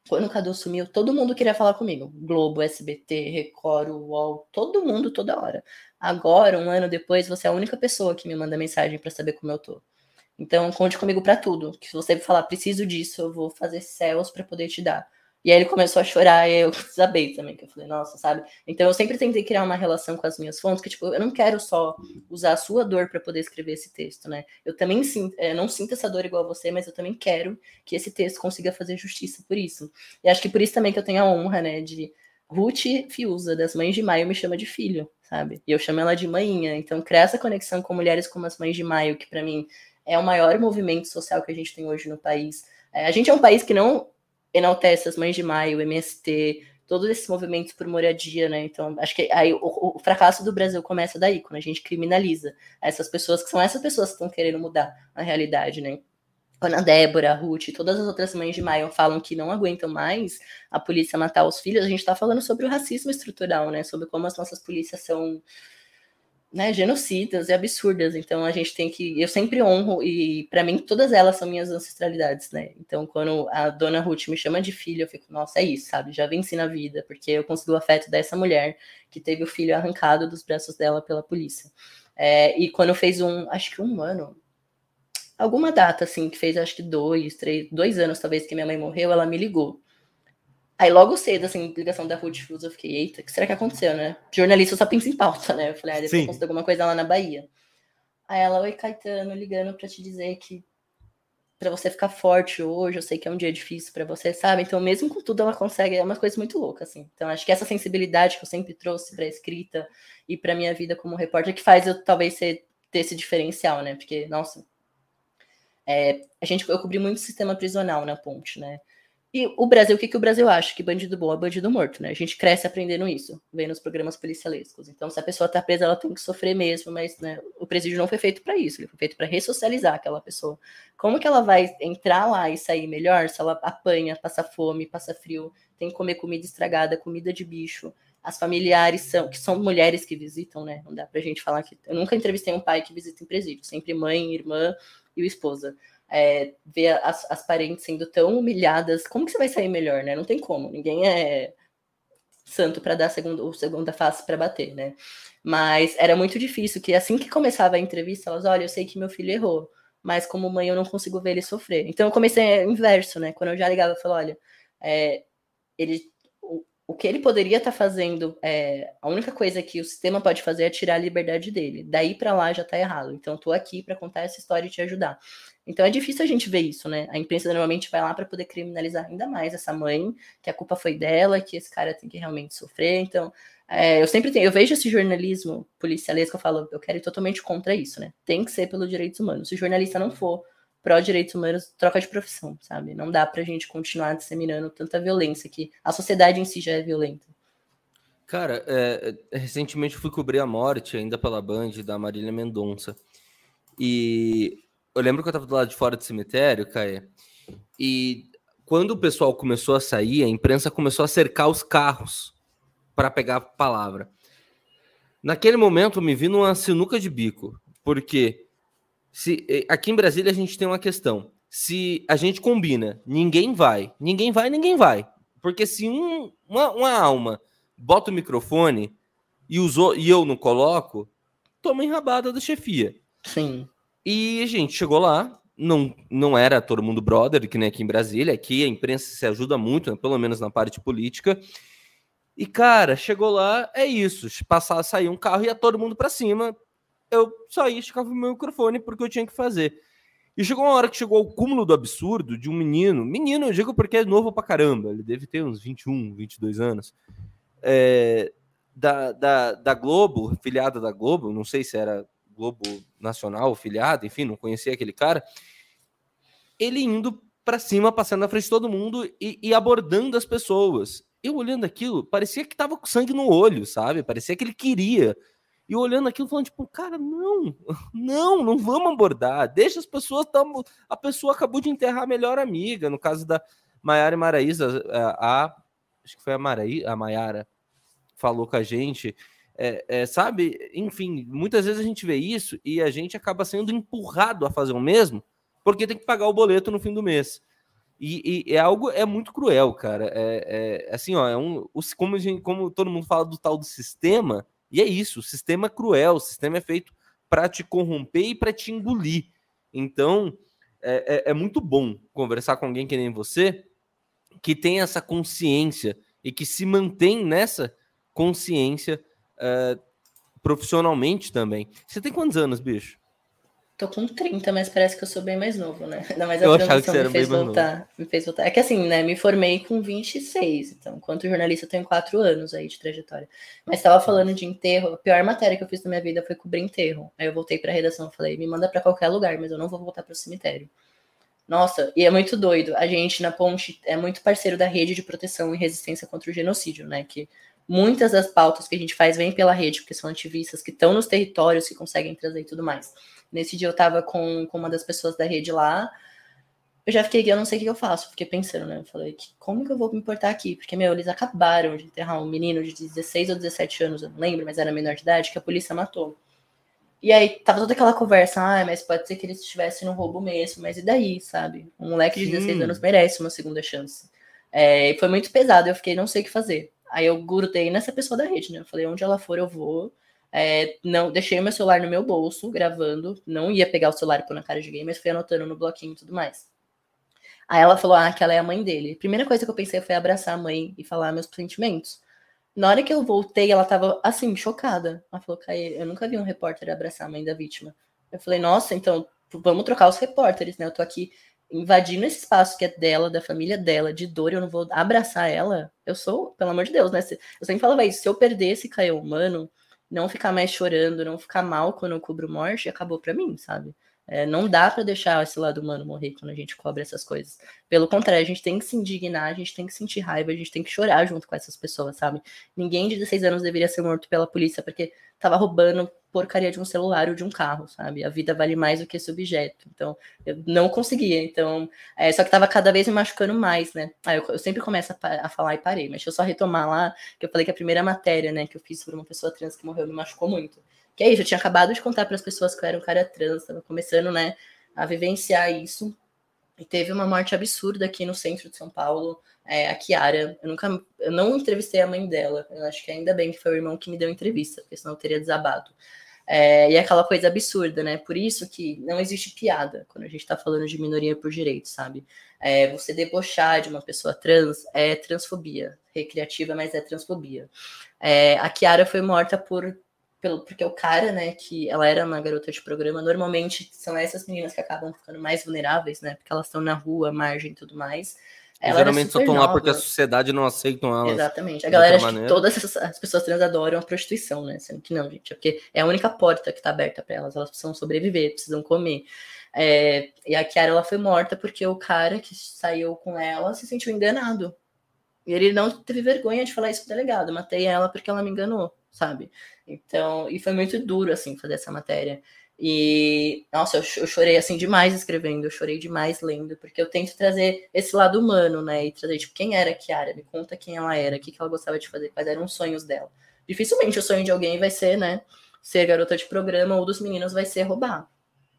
quando o Cadu sumiu, todo mundo queria falar comigo. Globo, SBT, Record, UOL, todo mundo, toda hora. Agora, um ano depois, você é a única pessoa que me manda mensagem para saber como eu tô. Então, conte comigo para tudo. Que se você falar, preciso disso, eu vou fazer céus para poder te dar. E aí ele começou a chorar e eu desabei também, que eu falei, nossa, sabe? Então eu sempre tentei criar uma relação com as minhas fontes, que tipo, eu não quero só usar a sua dor para poder escrever esse texto, né? Eu também sinto, é, não sinto essa dor igual a você, mas eu também quero que esse texto consiga fazer justiça por isso. E acho que por isso também que eu tenho a honra, né, de Ruth Fiuza, das Mães de Maio, me chama de filho, sabe? E eu chamo ela de manhinha. Então, criar essa conexão com mulheres como as Mães de Maio, que para mim é o maior movimento social que a gente tem hoje no país. É, a gente é um país que não enaltece as mães de maio, MST, todos esses movimentos por moradia, né? Então, acho que aí o, o, fracasso do Brasil começa daí, quando a gente criminaliza essas pessoas que são essas pessoas que estão querendo mudar a realidade, né? quando a Débora, a Ruth todas as outras mães de Maio falam que não aguentam mais a polícia matar os filhos, a gente está falando sobre o racismo estrutural, né? Sobre como as nossas polícias são né, genocidas e absurdas. Então a gente tem que. Eu sempre honro, e para mim todas elas são minhas ancestralidades, né? Então quando a dona Ruth me chama de filha, eu fico, nossa, é isso, sabe? Já venci na vida, porque eu consegui o afeto dessa mulher que teve o filho arrancado dos braços dela pela polícia. É, e quando fez um, acho que um ano, alguma data, assim, que fez acho que dois, três, dois anos talvez que minha mãe morreu, ela me ligou. Aí logo cedo, assim, ligação da Ruth Cruz, eu fiquei, eita, o que será que aconteceu, né? Jornalista só pensa em pauta, né? Eu falei, ah, deve ter alguma coisa lá na Bahia. Aí ela, oi, Caetano, ligando para te dizer que para você ficar forte hoje, eu sei que é um dia difícil para você, sabe? Então, mesmo com tudo, ela consegue, é uma coisa muito louca, assim. Então, acho que essa sensibilidade que eu sempre trouxe para escrita e para minha vida como repórter que faz eu talvez ser, ter esse diferencial, né? Porque, nossa, é, a gente, eu cobri muito sistema prisional na ponte, né? E o Brasil, o que, que o Brasil acha? Que bandido bom é bandido morto, né? A gente cresce aprendendo isso, vendo os programas policialescos. Então, se a pessoa tá presa, ela tem que sofrer mesmo, mas né, o presídio não foi feito para isso, ele foi feito para ressocializar aquela pessoa. Como que ela vai entrar lá e sair melhor se ela apanha, passa fome, passa frio, tem que comer comida estragada, comida de bicho? As familiares são, que são mulheres que visitam, né? Não dá pra gente falar que. Eu nunca entrevistei um pai que visita em presídio, sempre mãe, irmã e esposa. É, ver as, as parentes sendo tão humilhadas, como que você vai sair melhor, né? Não tem como, ninguém é santo para dar segunda, o segunda face para bater, né? Mas era muito difícil que assim que começava a entrevista, elas, olha, eu sei que meu filho errou, mas como mãe eu não consigo ver ele sofrer. Então eu comecei inverso, né? Quando eu já ligava, eu falava, olha, é, ele o que ele poderia estar tá fazendo, é, a única coisa que o sistema pode fazer é tirar a liberdade dele. Daí para lá já está errado. Então, estou aqui para contar essa história e te ajudar. Então, é difícil a gente ver isso, né? A imprensa normalmente vai lá para poder criminalizar ainda mais essa mãe, que a culpa foi dela, que esse cara tem que realmente sofrer. Então, é, eu sempre tenho, eu vejo esse jornalismo policialesco, eu falo, eu quero ir totalmente contra isso, né? Tem que ser pelos direitos humanos. Se o jornalista não for pró-direitos humanos, troca de profissão, sabe? Não dá pra gente continuar disseminando tanta violência que a sociedade em si já é violenta. Cara, é, é recentemente fui cobrir a morte, ainda pela Band, da Marília Mendonça. E eu lembro que eu tava do lado de fora do cemitério, Caê, e quando o pessoal começou a sair, a imprensa começou a cercar os carros para pegar a palavra. Naquele momento, eu me vi numa sinuca de bico, porque se, eh, aqui em Brasília a gente tem uma questão. Se a gente combina, ninguém vai, ninguém vai, ninguém vai. Porque se um, uma, uma alma bota o microfone e, usou, e eu não coloco, toma enrabada da chefia. Sim. E a gente chegou lá, não, não era todo mundo brother, que nem aqui em Brasília, aqui a imprensa se ajuda muito, né, pelo menos na parte política. E, cara, chegou lá, é isso. Passar, sair um carro e ia todo mundo para cima eu saí, esticava o meu microfone porque eu tinha que fazer. E chegou uma hora que chegou ao cúmulo do absurdo de um menino, menino, eu digo porque é novo pra caramba, ele deve ter uns 21, 22 anos, é, da, da, da Globo, filiada da Globo, não sei se era Globo Nacional, filiada, enfim, não conhecia aquele cara, ele indo para cima, passando na frente de todo mundo e, e abordando as pessoas. Eu olhando aquilo, parecia que tava com sangue no olho, sabe? Parecia que ele queria e olhando aquilo, falando, tipo, cara, não, não, não vamos abordar, deixa as pessoas, tamo, a pessoa acabou de enterrar a melhor amiga, no caso da Maiara e Maraísa, a, a, acho que foi a, Maraí, a Maiara, falou com a gente, é, é, sabe, enfim, muitas vezes a gente vê isso e a gente acaba sendo empurrado a fazer o mesmo, porque tem que pagar o boleto no fim do mês. E, e é algo, é muito cruel, cara. É, é assim, ó, é um, como, gente, como todo mundo fala do tal do sistema, e é isso, o sistema é cruel, o sistema é feito para te corromper e para te engolir. Então, é, é, é, muito bom conversar com alguém que nem você, que tem essa consciência e que se mantém nessa consciência uh, profissionalmente também. Você tem quantos anos, bicho? Tô com 30, mas parece que eu sou bem mais novo, né? Ainda mais a eu transição me fez voltar. Me fez voltar. É que assim, né? Me formei com 26, então, enquanto jornalista, eu tenho 4 anos aí de trajetória. Mas estava falando de enterro, a pior matéria que eu fiz na minha vida foi cobrir enterro. Aí eu voltei pra redação falei, me manda para qualquer lugar, mas eu não vou voltar pro cemitério. Nossa, e é muito doido. A gente na ponte é muito parceiro da rede de proteção e resistência contra o genocídio, né? Que muitas das pautas que a gente faz vêm pela rede, porque são ativistas que estão nos territórios, que conseguem trazer e tudo mais. Nesse dia eu estava com, com uma das pessoas da rede lá, eu já fiquei, eu não sei o que eu faço, fiquei pensando, né? Eu falei, como que eu vou me importar aqui? Porque, meu, eles acabaram de enterrar um menino de 16 ou 17 anos, eu não lembro, mas era menor de idade, que a polícia matou. E aí tava toda aquela conversa, ah, mas pode ser que eles estivessem no roubo mesmo, mas e daí, sabe? Um moleque de 16 anos merece uma segunda chance. É, foi muito pesado, eu fiquei, não sei o que fazer. Aí eu grudei nessa pessoa da rede, né? Eu falei, onde ela for, eu vou. É, não Deixei meu celular no meu bolso, gravando. Não ia pegar o celular e pôr na cara de ninguém, mas fui anotando no bloquinho e tudo mais. Aí ela falou, ah, que ela é a mãe dele. Primeira coisa que eu pensei foi abraçar a mãe e falar meus sentimentos. Na hora que eu voltei, ela tava, assim, chocada. Ela falou, Caê, eu nunca vi um repórter abraçar a mãe da vítima. Eu falei, nossa, então vamos trocar os repórteres, né? Eu tô aqui invadindo esse espaço que é dela, da família dela, de dor, eu não vou abraçar ela. Eu sou, pelo amor de Deus, né? Eu sempre falava isso, se eu perder esse Caê humano, não ficar mais chorando, não ficar mal quando eu cubro morte, acabou para mim, sabe? É, não dá para deixar esse lado humano morrer quando a gente cobra essas coisas. Pelo contrário, a gente tem que se indignar, a gente tem que sentir raiva, a gente tem que chorar junto com essas pessoas, sabe? Ninguém de 16 anos deveria ser morto pela polícia porque tava roubando porcaria de um celular ou de um carro, sabe? A vida vale mais do que esse objeto. Então, eu não conseguia. Então, é, só que tava cada vez me machucando mais, né? Aí eu, eu sempre começo a, a, falar e parei, mas deixa eu só retomar lá, que eu falei que a primeira matéria, né, que eu fiz sobre uma pessoa trans que morreu me machucou muito. Que é isso, eu tinha acabado de contar para as pessoas que eu era um cara trans, estava começando, né, a vivenciar isso. E teve uma morte absurda aqui no centro de São Paulo, é, a Kiara. Eu nunca, eu não entrevistei a mãe dela. Eu acho que ainda bem que foi o irmão que me deu entrevista, porque senão eu teria desabado. É, e é aquela coisa absurda, né? Por isso que não existe piada quando a gente está falando de minoria por direito, sabe? É, você debochar de uma pessoa trans é transfobia. Recreativa, mas é transfobia. É, a Kiara foi morta por pelo, porque o cara, né, que ela era uma garota de programa, normalmente são essas meninas que acabam ficando mais vulneráveis, né, porque elas estão na rua, margem e tudo mais. Ela geralmente só estão lá porque a sociedade não aceita elas. Exatamente. A galera, acha que todas essas as pessoas trans adoram a prostituição, né? Sendo que não, gente. É porque é a única porta que está aberta para elas. Elas precisam sobreviver, precisam comer. É, e a Kiara, ela foi morta porque o cara que saiu com ela se sentiu enganado. E ele não teve vergonha de falar isso pro delegado. Matei ela porque ela me enganou, sabe? Então, e foi muito duro, assim, fazer essa matéria. E, nossa, eu, chorei, assim, demais escrevendo, eu chorei demais lendo, porque eu tento trazer esse lado humano, né? E trazer, tipo, quem era a Kiara? Me conta quem ela era, o que, que ela gostava de fazer, quais eram os sonhos dela. Dificilmente o sonho de alguém vai ser, né? Ser garota de programa ou dos meninos vai ser roubar,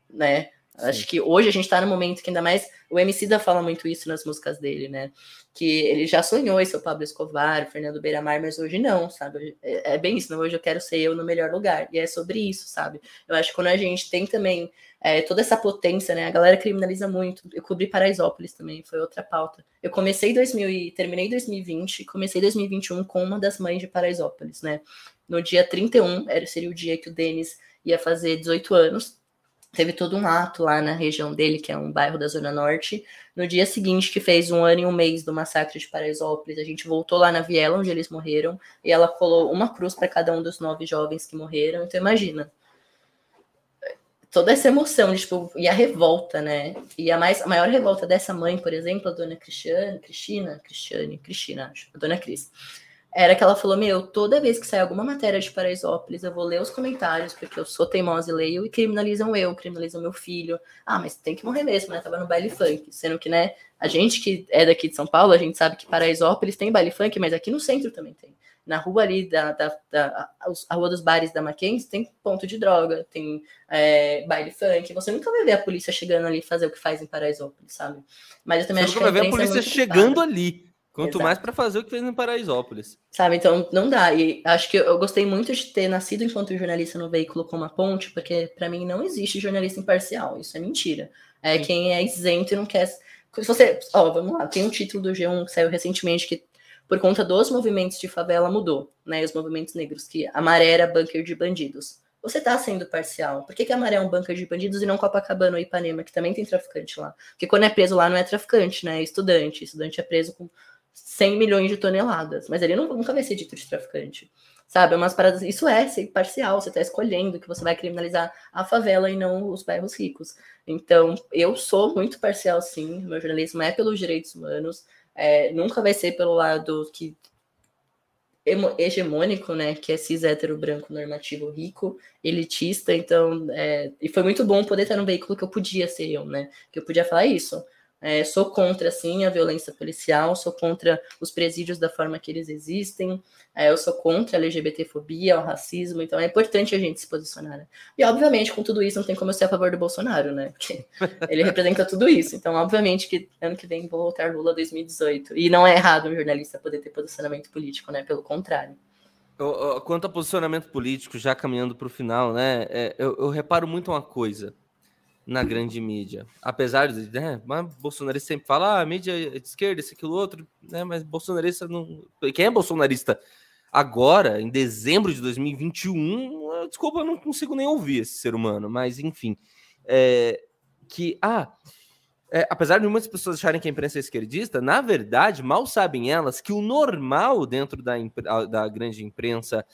né? Sim. Acho que hoje a gente tá no momento que ainda mais o MC da fala muito isso nas músicas dele, né? Que ele já sonhou em ser o Pablo Escobar, o Fernando Beiramar, mas hoje não, sabe? É, é, bem isso, não? Hoje eu quero ser eu no melhor lugar. E é sobre isso, sabe? Eu acho que quando a gente tem também é, toda essa potência, né? A galera criminaliza muito. Eu cobri Paraisópolis também, foi outra pauta. Eu comecei 2000 e terminei 2020, comecei 2021 com uma das mães de Paraisópolis, né? No dia 31, era, seria o dia que o Denis ia fazer 18 anos teve todo um ato lá na região dele, que é um bairro da Zona Norte. No dia seguinte, que fez um ano e um mês do massacre de Paraisópolis, a gente voltou lá na viela onde eles morreram, e ela colou uma cruz para cada um dos nove jovens que morreram. Então, imagina. Toda essa emoção, tipo, e a revolta, né? E a, mais, a maior revolta dessa mãe, por exemplo, a dona Cristiane, Cristina, Cristiane, Cristina, acho, a dona Cris era que ela falou: Meu, toda vez que sai alguma matéria de Paraisópolis, eu vou ler os comentários, porque eu sou teimosa e leio, e criminalizam eu, criminalizam meu filho. Ah, mas tem que morrer mesmo, né? Tava no baile funk. Sendo que, né, a gente que é daqui de São Paulo, a gente sabe que Paraisópolis tem baile funk, mas aqui no centro também tem. Na rua ali, da, da, da a rua dos bares da Mackenzie, tem ponto de droga, tem é, baile funk. Você nunca vai ver a polícia chegando ali fazer o que faz em Paraisópolis, sabe? Mas eu também Você acho que a, vai ver a polícia é chegando ali. Quanto Exato. mais para fazer o que fez em Paraisópolis. Sabe, então não dá. E acho que eu gostei muito de ter nascido enquanto jornalista no veículo como a ponte, porque para mim não existe jornalista imparcial. Isso é mentira. É Sim. quem é isento e não quer. Se você. Ó, vamos lá, tem um título do G1 que saiu recentemente que, por conta dos movimentos de favela, mudou, né? Os movimentos negros, que a maré era bunker de bandidos. Você tá sendo parcial. Por que, que a maré é um bunker de bandidos e não Copacabana ou Ipanema, que também tem traficante lá? Porque quando é preso lá não é traficante, né? É estudante. Estudante é preso com 100 milhões de toneladas, mas ele não, nunca vai ser dito de traficante. Sabe, umas paradas. Isso é ser parcial, você está escolhendo que você vai criminalizar a favela e não os bairros ricos. Então, eu sou muito parcial, sim. Meu jornalismo é pelos direitos humanos, é, nunca vai ser pelo lado que hegemônico, né, que é cis hétero branco normativo rico, elitista, então, é, e foi muito bom poder estar num veículo que eu podia ser eu, né, que eu podia falar isso, É, sou contra, sim, a violência policial, sou contra os presídios da forma que eles existem, é, eu sou contra a LGBTfobia, o racismo, então é importante a gente se posicionar. Né? E, obviamente, com tudo isso, não tem como eu ser a favor do Bolsonaro, né? Porque ele representa tudo isso. Então, obviamente, que ano que vem vou voltar Lula 2018. E não é errado um jornalista poder ter posicionamento político, né? Pelo contrário. Quanto a posicionamento político, já caminhando para o final, né? É, eu, eu reparo muito uma coisa na grande mídia. Apesar de, né, mas bolsonarista sempre fala, ah, a mídia é de esquerda, esse, aquilo, outro, né, mas bolsonarista não... Quem é bolsonarista agora, em dezembro de 2021, desculpa, eu não consigo nem ouvir esse ser humano, mas enfim, é, que, ah, é, apesar de muitas pessoas acharem que a imprensa é esquerdista, na verdade, mal sabem elas que o normal dentro da, da grande imprensa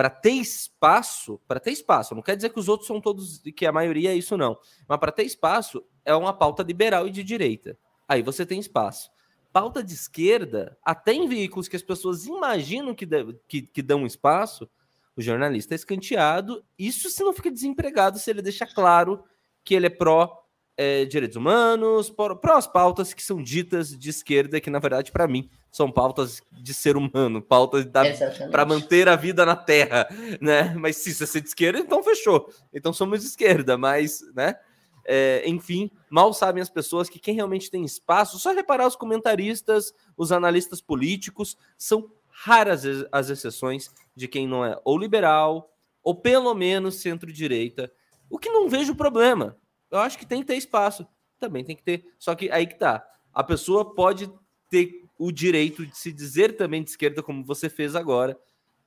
para ter espaço, para ter espaço, não quer dizer que os outros são todos, que a maioria é isso não, mas para ter espaço é uma pauta liberal e de direita. Aí você tem espaço. Pauta de esquerda, até em veículos que as pessoas imaginam que, deve, que, que dão espaço, o jornalista é escanteado. Isso se não fica desempregado, se ele deixa claro que ele é pró é, direitos humanos, pró, pró as pautas que são ditas de esquerda, que na verdade, para mim, são pautas de ser humano, pautas para manter a vida na Terra, né? Mas se você é de esquerda, então fechou. Então somos de esquerda, mas, né? É, enfim, mal sabem as pessoas que quem realmente tem espaço, só reparar os comentaristas, os analistas políticos, são raras as exceções de quem não é ou liberal, ou pelo menos centro-direita, o que não vejo problema. Eu acho que tem que ter espaço, também tem que ter. Só que aí que tá. A pessoa pode ter o direito de se dizer também de esquerda, como você fez agora,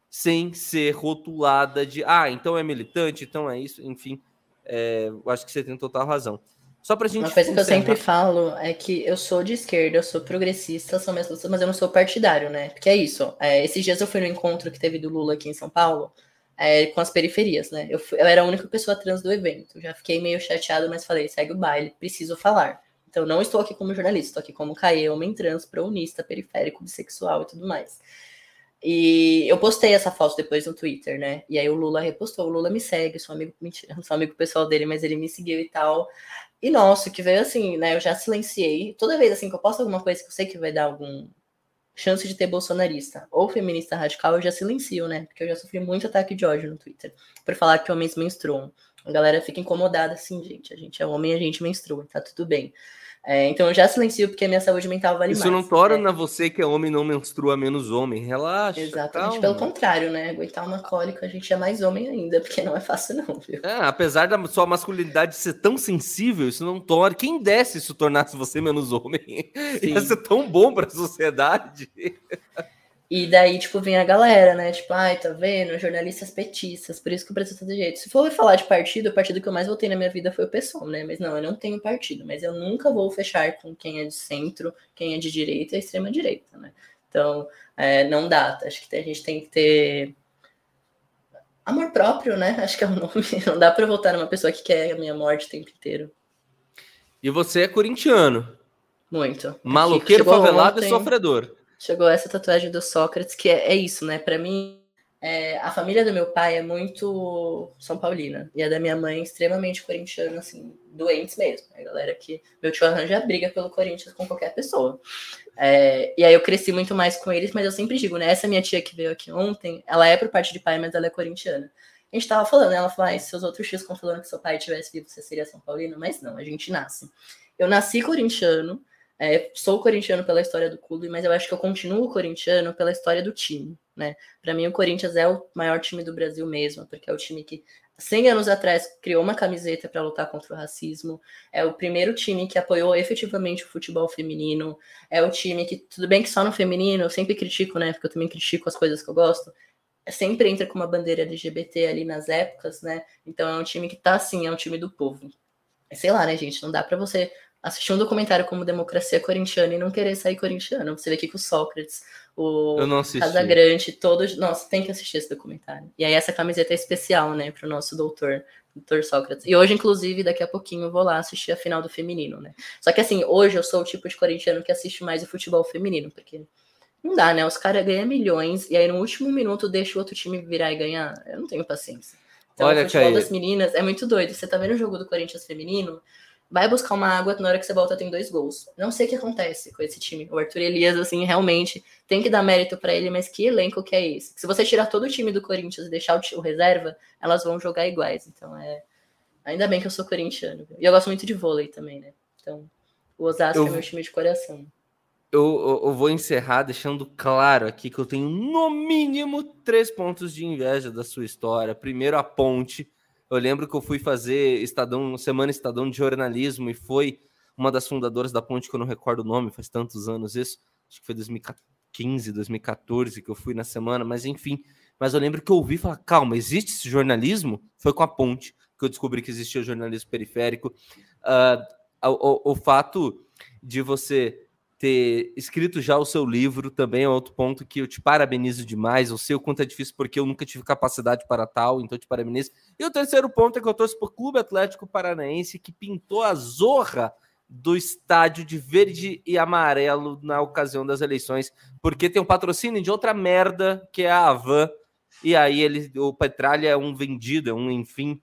sem ser rotulada de ah, então é militante, então é isso, enfim. É, eu acho que você tem total razão. Só pra gente. Uma coisa que eu sempre falo é que eu sou de esquerda, eu sou progressista, sou minhas mas eu não sou partidário, né? Porque é isso. É, esses dias eu fui no encontro que teve do Lula aqui em São Paulo, é, com as periferias, né? Eu, fui, eu era a única pessoa trans do evento. Já fiquei meio chateado, mas falei, segue o baile, preciso falar. Então, não estou aqui como jornalista, estou aqui como Caê, homem trans, prounista, periférico, bissexual e tudo mais. E eu postei essa foto depois no Twitter, né? E aí o Lula repostou. O Lula me segue, sou amigo, mentira, não sou amigo pessoal dele, mas ele me seguiu e tal. E nossa, que veio assim, né? Eu já silenciei. Toda vez assim que eu posto alguma coisa que eu sei que vai dar algum chance de ter bolsonarista ou feminista radical, eu já silencio, né? Porque eu já sofri muito ataque de ódio no Twitter por falar que homens menstruam. A galera fica incomodada assim, gente. A gente é homem, a gente menstrua, tá tudo bem. É, então eu já silencio porque a minha saúde mental vale Isso mais. Isso não torna né? você que é homem não menstrua menos homem. Relaxa. Exatamente. Calma. Pelo contrário, né? Aguentar uma cólica a gente é mais homem ainda, porque não é fácil, não, viu? É, apesar da sua masculinidade ser tão sensível, isso não torna. Quem desse isso tornasse você menos homem? Sim. Ia ser tão bom para a sociedade. E daí, tipo, vem a galera, né? Tipo, ai, tá vendo? Jornalistas petistas, por isso que o Brasil tá de jeito. Se for falar de partido, o partido que eu mais votei na minha vida foi o PSOL, né? Mas não, eu não tenho partido, mas eu nunca vou fechar com quem é de centro, quem é de direita e extrema-direita, né? Então, é, não dá. Acho que a gente tem que ter amor próprio, né? Acho que é o nome. Não dá pra votar numa pessoa que quer a minha morte o tempo inteiro. E você é corintiano. Muito. Maloqueiro, favelado ontem... e sofredor chegou essa tatuagem do Sócrates, que é, é isso, né? Para mim, é, a família do meu pai é muito São Paulina e a da minha mãe extremamente corintiana, assim, doentes mesmo. A galera que meu tio arranja briga pelo Corinthians com qualquer pessoa. É, e aí eu cresci muito mais com eles, mas eu sempre digo, né? Essa minha tia que veio aqui ontem, ela é por parte de pai, mas ela é corintiana. A gente tava falando, ela falou, ah, se os outros tios estão falando que seu pai tivesse vivo, você seria São Paulino, mas não, a gente nasce. Eu nasci corintiano, é, sou corintiano pela história do clube, mas eu acho que eu continuo corintiano pela história do time, né? Para mim, o Corinthians é o maior time do Brasil mesmo, porque é o time que 100 anos atrás criou uma camiseta para lutar contra o racismo, é o primeiro time que apoiou efetivamente o futebol feminino, é o time que, tudo bem que só no feminino, eu sempre critico, né? Porque eu também critico as coisas que eu gosto, sempre entra com uma bandeira LGBT ali nas épocas, né? Então é um time que tá assim, é um time do povo. Sei lá, né, gente? Não dá para você assistir um documentário como Democracia Corintiana e não querer sair corintiano. Você vê aqui com o Sócrates, o Casagrande, todos. Nossa, tem que assistir esse documentário. E aí essa camiseta é especial, né, para o nosso doutor, doutor Sócrates. E hoje, inclusive, daqui a pouquinho eu vou lá assistir a final do feminino, né? Só que assim, hoje eu sou o tipo de corintiano que assiste mais o futebol feminino, porque não dá, né? Os caras ganham milhões e aí no último minuto deixa o outro time virar e ganhar. Eu não tenho paciência. Então, Olha, o futebol das meninas é muito doido. Você tá vendo o jogo do Corinthians feminino? Vai buscar uma água, na hora que você volta tem dois gols. Não sei o que acontece com esse time. O Arthur Elias, assim, realmente tem que dar mérito para ele, mas que elenco que é esse? Se você tirar todo o time do Corinthians e deixar o, reserva, elas vão jogar iguais. Então é. Ainda bem que eu sou corintiano. E eu gosto muito de vôlei também, né? Então, o Osasco eu... é meu time de coração. Eu, eu, vou encerrar deixando claro aqui que eu tenho no mínimo três pontos de inveja da sua história. Primeiro, a ponte. Eu lembro que eu fui fazer Estadão, Semana Estadão de Jornalismo e foi uma das fundadoras da ponte, que eu não recordo o nome, faz tantos anos isso. Acho que foi 2015, 2014 que eu fui na semana, mas enfim. Mas eu lembro que eu ouvi falar: calma, existe esse jornalismo? Foi com a ponte que eu descobri que existia o jornalismo periférico. Uh, o, o, o fato de você ter escrito já o seu livro também é outro ponto que eu te parabenizo demais. Eu sei o quanto é difícil porque eu nunca tive capacidade para tal, então te parabenizo. E o terceiro ponto é que eu torço o Clube Atlético Paranaense que pintou a zorra do estádio de verde e amarelo na ocasião das eleições, porque tem um patrocínio de outra merda que é a Avan. E aí ele, o Petralha é um vendido, é um enfim,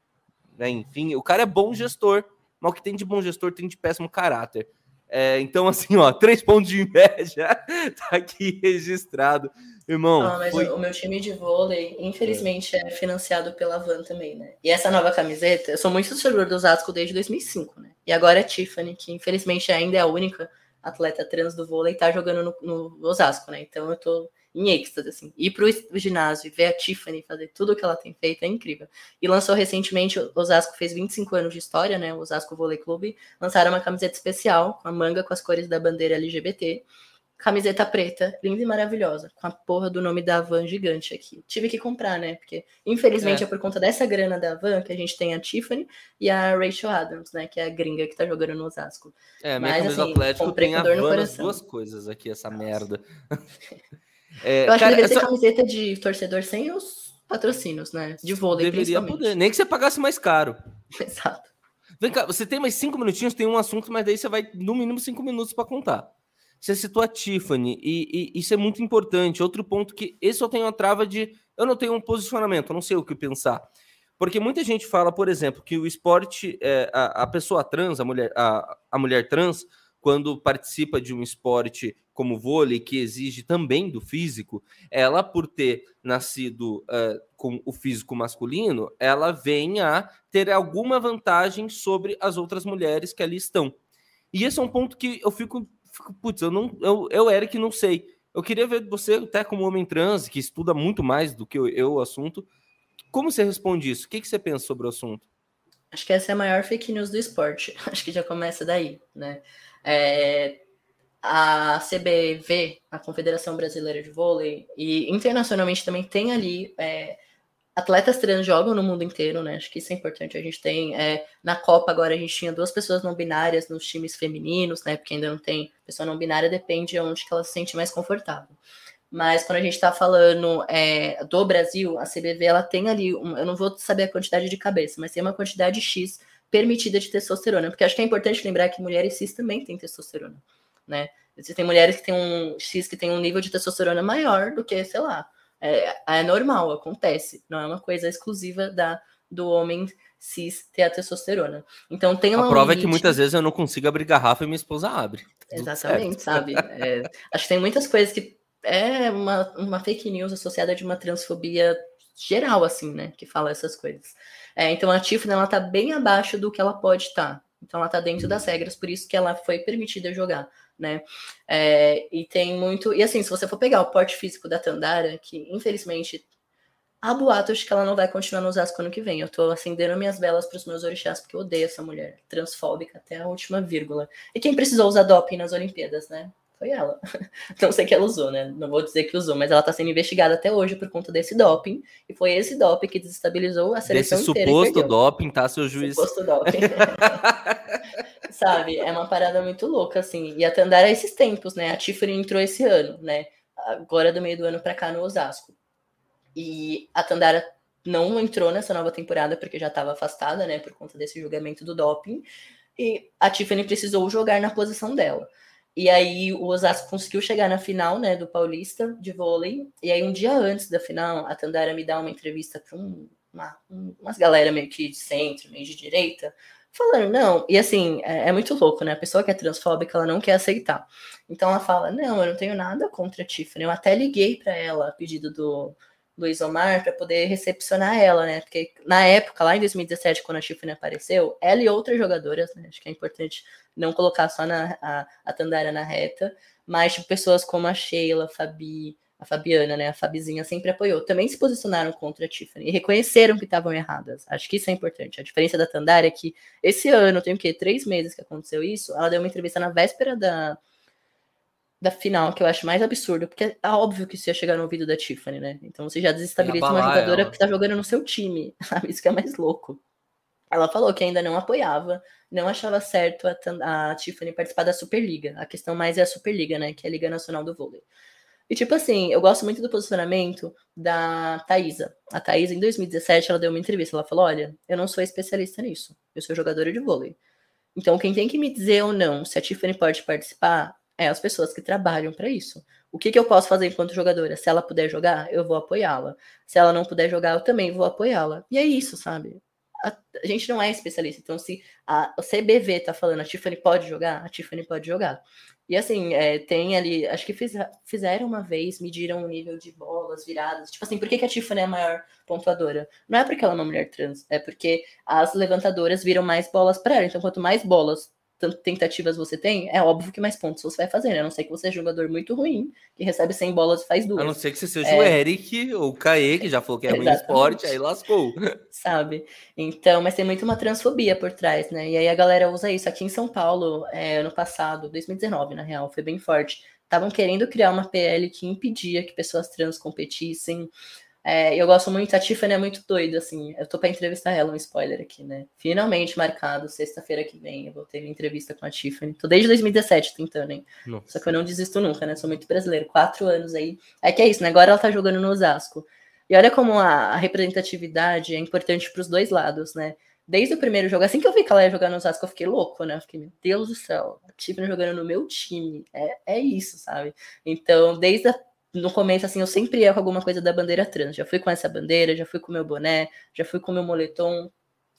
né? Enfim, o cara é bom gestor, mas o que tem de bom gestor tem de péssimo caráter. É, então, assim, ó, três pontos de inveja tá aqui registrado. Irmão. Ah, mas foi... o meu time de vôlei, infelizmente, é. é financiado pela Van também, né? E essa nova camiseta, eu sou muito torcedor do Osasco desde 2005, né? E agora é Tiffany, que infelizmente ainda é a única atleta trans do vôlei, tá jogando no, no Osasco, né? Então eu tô em êxtase, assim. Ir pro ginásio e ver a Tiffany fazer tudo o que ela tem feito é incrível. E lançou recentemente, o Osasco fez 25 anos de história, né? O Osasco Vôlei Clube. Lançaram uma camiseta especial, com a manga com as cores da bandeira LGBT. Camiseta preta, linda e maravilhosa, com a porra do nome da Van gigante aqui. Tive que comprar, né? Porque, infelizmente, é. é por conta dessa grana da Van que a gente tem a Tiffany e a Rachel Adams, né? Que é a gringa que tá jogando no Osasco. É, minha Mas, camisa assim, Atlético tem a Van as duas coisas aqui, essa Nossa. merda. É, eu acho cara, que deveria essa... ser camiseta de torcedor sem os patrocínios, né? De vôlei, Deveria poder, nem que você pagasse mais caro. Exato. Vem cá, você tem mais cinco minutinhos, tem um assunto, mas daí você vai no mínimo cinco minutos para contar. Você citou a Tiffany, e, e, isso é muito importante. Outro ponto que esse eu tenho a trava de. Eu não tenho um posicionamento, eu não sei o que pensar. Porque muita gente fala, por exemplo, que o esporte, é, a, a pessoa trans, a mulher, a, a mulher trans, quando participa de um esporte como vôlei, que exige também do físico, ela, por ter nascido uh, com o físico masculino, ela vem a ter alguma vantagem sobre as outras mulheres que ali estão. E esse é um ponto que eu fico, fico putz, eu não, eu, eu Eric, não sei. Eu queria ver você, até como homem trans, que estuda muito mais do que eu, eu o assunto, como você responde isso? O que, que você pensa sobre o assunto? Acho que essa é a maior fake news do esporte. Acho que já começa daí, né? É, a CBV, a Confederação Brasileira de Vôlei, e internacionalmente também tem ali é, atletas trans jogam no mundo inteiro, né? Acho que isso é importante. A gente tem é, na Copa agora a gente tinha duas pessoas não binárias nos times femininos, né? Porque ainda não tem pessoa não binária, depende de onde que ela se sente mais confortável. Mas quando a gente está falando é, do Brasil, a CBV ela tem ali, um, eu não vou saber a quantidade de cabeça, mas tem uma quantidade X permitida de testosterona, porque acho que é importante lembrar que mulheres cis também têm testosterona, né? Existem mulheres que têm um X que tem um nível de testosterona maior do que, sei lá, é, é normal, acontece, não é uma coisa exclusiva da do homem cis ter a testosterona. Então tem. A prova é que muitas vezes eu não consigo abrir garrafa e minha esposa abre. Exatamente, sabe? É, acho que tem muitas coisas que é uma, uma fake news associada de uma transfobia geral, assim, né? Que fala essas coisas. É, então a Tiffany ela tá bem abaixo do que ela pode estar. Tá. Então ela tá dentro das regras, por isso que ela foi permitida jogar, né? É, e tem muito. E assim, se você for pegar o porte físico da Tandara, que infelizmente há boatos que ela não vai continuar no Osasco ano que vem. Eu tô acendendo minhas velas para os meus orixás, porque eu odeio essa mulher, transfóbica até a última vírgula. E quem precisou usar doping nas Olimpíadas, né? Foi ela. Não sei que ela usou, né? Não vou dizer que usou, mas ela tá sendo investigada até hoje por conta desse doping. E foi esse doping que desestabilizou a seleção Desse inteira. suposto doping, tá, seu juiz? Suposto doping. Sabe? É uma parada muito louca, assim. E a Tandara é esses tempos, né? A Tiffany entrou esse ano, né? Agora do meio do ano pra cá no Osasco. E a Tandara não entrou nessa nova temporada porque já estava afastada, né? Por conta desse julgamento do doping. E a Tiffany precisou jogar na posição dela. E aí o Osasco conseguiu chegar na final, né, do Paulista de vôlei. E aí um dia antes da final, a Tandara me dá uma entrevista para um, uma, umas galera meio que de centro, meio de direita, falando, não, e assim, é, é, muito louco, né? A pessoa que é transfóbica, ela não quer aceitar. Então ela fala, não, eu não tenho nada contra a Tiffany. Eu até liguei para ela a pedido do Luiz Omar para poder recepcionar ela, né? Porque na época, lá em 2017, quando a Tiffany apareceu, ela e outras jogadoras, né? Acho que é importante não colocar só na, a, a Tandara na reta, mas tipo, pessoas como a Sheila, a Fabi, a Fabiana, né? A Fabizinha sempre apoiou. Também se posicionaram contra a Tiffany e reconheceram que estavam erradas. Acho que isso é importante. A diferença da Tandara é que esse ano, tem o quê? Três meses que aconteceu isso. Ela deu uma entrevista na véspera da, da final, que eu acho mais absurdo, porque é óbvio que isso ia chegar no ouvido da Tiffany, né? Então você já desestabiliza uma jogadora ela. que tá jogando no seu time, sabe? Isso que é mais louco. Ela falou que ainda não apoiava, não achava certo a, a Tiffany participar da Superliga. A questão mais é a Superliga, né? Que é a Liga Nacional do Vôlei. E, tipo assim, eu gosto muito do posicionamento da Thaisa. A Thaisa, em 2017, ela deu uma entrevista. Ela falou: Olha, eu não sou especialista nisso. Eu sou jogadora de vôlei. Então, quem tem que me dizer ou não se a Tiffany pode participar é as pessoas que trabalham para isso. O que, que eu posso fazer enquanto jogadora? Se ela puder jogar, eu vou apoiá-la. Se ela não puder jogar, eu também vou apoiá-la. E é isso, sabe? A, a, gente não é especialista. Então, se a, CBV tá falando a Tiffany pode jogar, a Tiffany pode jogar. E assim, é, tem ali, acho que fiz, fizeram uma vez, mediram o nível de bolas viradas. Tipo assim, por que, que a Tiffany é a maior pontuadora? Não é porque ela é uma mulher trans, é porque as levantadoras viram mais bolas para ela. Então, quanto mais bolas tanto tentativas você tem, é óbvio que mais pontos você vai fazer, né? A não ser que você é jogador muito ruim, que recebe 100 bolas e faz duas. A não ser que você seja é... o Eric ou o Caê, que já falou que é ruim esporte, aí lascou. Sabe? Então, mas tem muito uma transfobia por trás, né? E aí a galera usa isso. Aqui em São Paulo, é, ano passado, 2019, na real, foi bem forte. Estavam querendo criar uma PL que impedia que pessoas trans competissem. É, eu gosto muito, a Tiffany é muito doida, assim. Eu tô pra entrevistar ela, um spoiler aqui, né? Finalmente marcado, sexta-feira que vem, eu vou ter minha entrevista com a Tiffany. Tô desde 2017 tentando, hein? Nossa. Só que eu não desisto nunca, né? Sou muito brasileiro, quatro anos aí. É que é isso, né? Agora ela tá jogando no Osasco. E olha como a, representatividade é importante pros dois lados, né? Desde o primeiro jogo, assim que eu vi que ela ia jogar no Osasco, eu fiquei louco, né? Eu fiquei, meu Deus do céu, a Tiffany jogando no meu time. É, é isso, sabe? Então, desde a no começo, assim, eu sempre ia com alguma coisa da bandeira trans. Já fui com essa bandeira, já fui com meu boné, já fui com meu moletom.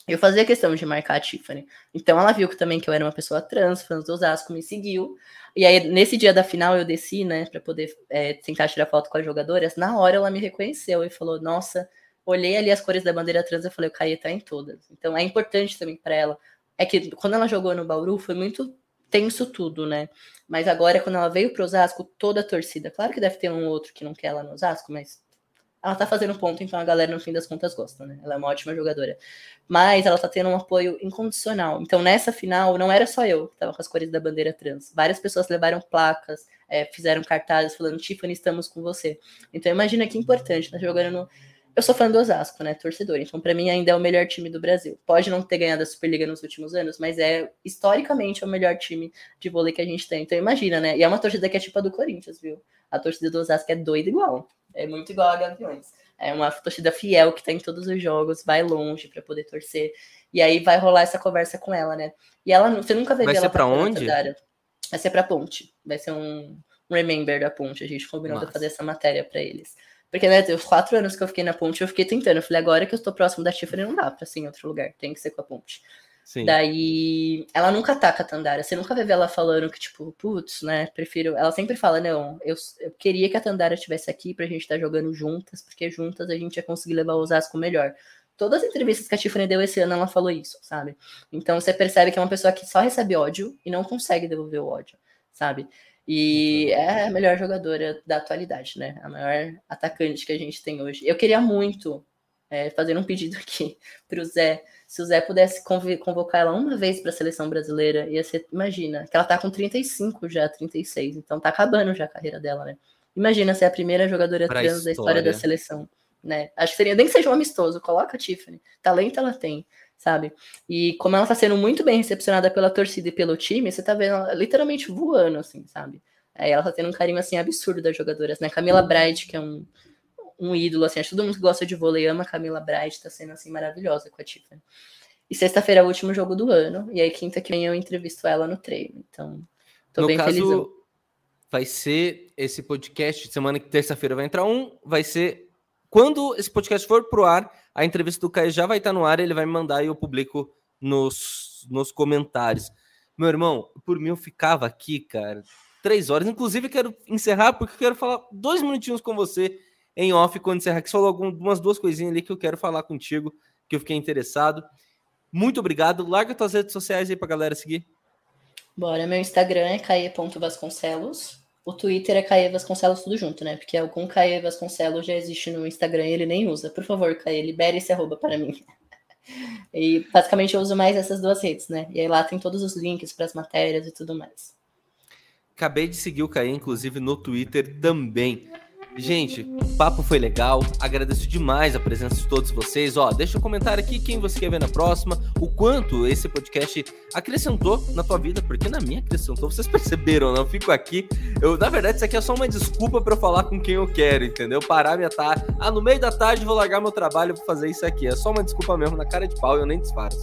Eu fazia questão de marcar a Tiffany. Então ela viu que também que eu era uma pessoa trans, fãs do Osasco, me seguiu. E aí, nesse dia da final, eu desci, né, para poder é, tentar tirar foto com as jogadoras. Na hora ela me reconheceu e falou: Nossa, olhei ali as cores da bandeira trans e falei: O Caia tá em todas. Então é importante também para ela. É que quando ela jogou no Bauru, foi muito tenso tudo, né? Mas agora, quando ela veio pro Osasco, toda a torcida. Claro que deve ter um outro que não quer ela no Osasco, mas ela tá fazendo ponto, então a galera, no fim das contas, gosta, né? Ela é uma ótima jogadora. Mas ela tá tendo um apoio incondicional. Então, nessa final, não era só eu que tava com as cores da bandeira trans. Várias pessoas levaram placas, é, fizeram cartazes falando, Tiffany, estamos com você. Então, imagina que importante, tá jogando no eu sou fã do Osasco, né? Torcedor. Então, para mim, ainda é o melhor time do Brasil. Pode não ter ganhado a Superliga nos últimos anos, mas é historicamente o melhor time de vôlei que a gente tem. Então, imagina, né? E é uma torcida que é tipo a do Corinthians, viu? A torcida do Osasco é doida igual. É muito igual a Gaviões. É uma torcida fiel que tá em todos os jogos, vai longe para poder torcer. E aí vai rolar essa conversa com ela, né? E ela, você nunca vai ela ser pra onde? Vai ser pra Ponte. Vai ser um, um remember da Ponte. A gente combinou Nossa. de fazer essa matéria para eles. Porque, né, os quatro anos que eu fiquei na ponte, eu fiquei tentando. Eu falei, agora que eu estou próximo da Tiffany, não dá pra ser em outro lugar, tem que ser com a ponte. Sim. Daí, ela nunca ataca a Tandara. Você nunca vai ver ela falando que, tipo, putz, né, prefiro. Ela sempre fala, não, eu, eu queria que a Tandara estivesse aqui pra gente estar tá jogando juntas, porque juntas a gente ia conseguir levar o Osasco melhor. Todas as entrevistas que a Tiffany deu esse ano, ela falou isso, sabe? Então você percebe que é uma pessoa que só recebe ódio e não consegue devolver o ódio, sabe? E é a melhor jogadora da atualidade, né? A maior atacante que a gente tem hoje. Eu queria muito é, fazer um pedido aqui para o Zé. Se o Zé pudesse convocar ela uma vez para a seleção brasileira, ia ser, imagina, que ela tá com 35 já, 36, então tá acabando já a carreira dela, né? Imagina ser a primeira jogadora pra trans história. da história da seleção, né? Acho que seria, nem que seja um amistoso, coloca a Tiffany. Talento ela tem sabe? E como ela tá sendo muito bem recepcionada pela torcida e pelo time, você tá vendo ela literalmente voando, assim, sabe? Aí ela tá tendo um carinho, assim, absurdo das jogadoras, né? Camila Bright, que é um, um ídolo, assim, acho que todo mundo que gosta de vôlei ama Camila Bright, tá sendo, assim, maravilhosa com a Tiffany. E sexta-feira é o último jogo do ano, e aí quinta que vem eu entrevisto ela no treino, então tô no bem caso, feliz. Vai ser esse podcast, semana que terça-feira vai entrar um, vai ser quando esse podcast for pro ar, a entrevista do Caio já vai estar no ar, ele vai me mandar e eu publico nos nos, comentários. Meu irmão, por mim eu ficava aqui, cara, três horas. Inclusive, quero encerrar porque eu quero falar dois minutinhos com você em off quando encerrar. Que você falou algumas duas coisinhas ali que eu quero falar contigo, que eu fiquei interessado. Muito obrigado. Larga tuas redes sociais aí pra galera seguir. Bora, meu Instagram é caê.vasconcelos. O Twitter é Caê Vasconcelos tudo junto, né? Porque algum Caê Vasconcelos já existe no Instagram e ele nem usa. Por favor, Caê, libere esse arroba para mim. E basicamente eu uso mais essas duas redes, né? E aí lá tem todos os links para as matérias e tudo mais. Acabei de seguir o Caê, inclusive, no Twitter também. Gente, o papo foi legal. Agradeço demais a presença de todos vocês. Ó, deixa um comentário aqui quem você quer ver na próxima, o quanto esse podcast acrescentou na tua vida, porque na minha acrescentou. Vocês perceberam, não? Eu fico aqui. Eu, na verdade, isso aqui é só uma desculpa para eu falar com quem eu quero, entendeu? Parar minha tarde. Ah, no meio da tarde vou largar meu trabalho para fazer isso aqui. É só uma desculpa mesmo, na cara de pau, eu nem disfarço.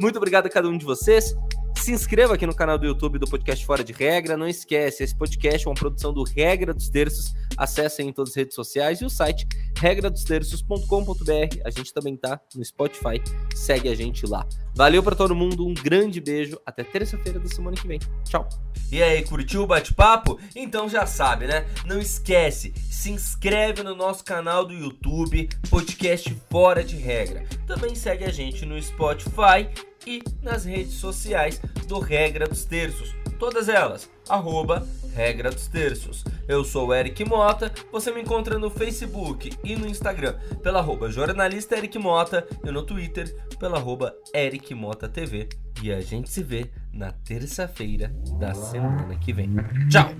Muito obrigado a cada um de vocês. Se inscreva aqui no canal do YouTube do Podcast Fora de Regra. Não esquece, esse podcast é uma produção do Regra dos Terços. Acessem em todas as redes sociais e o site regradosterços.com.br. A gente também tá no Spotify. Segue a gente lá. Valeu para todo mundo, um grande beijo. Até terça-feira da semana que vem. Tchau. E aí, curtiu o bate-papo? Então já sabe, né? Não esquece, se inscreve no nosso canal do YouTube, Podcast Fora de Regra. Também segue a gente no Spotify e nas redes sociais do Regra dos Terços. Todas elas, arroba Regra dos Terços. Eu sou o Eric Mota, você me encontra no Facebook e no Instagram pela arroba jornalista Eric Mota e no Twitter pela arroba Eric Mota TV. E a gente se vê na terça-feira da semana que vem. Tchau!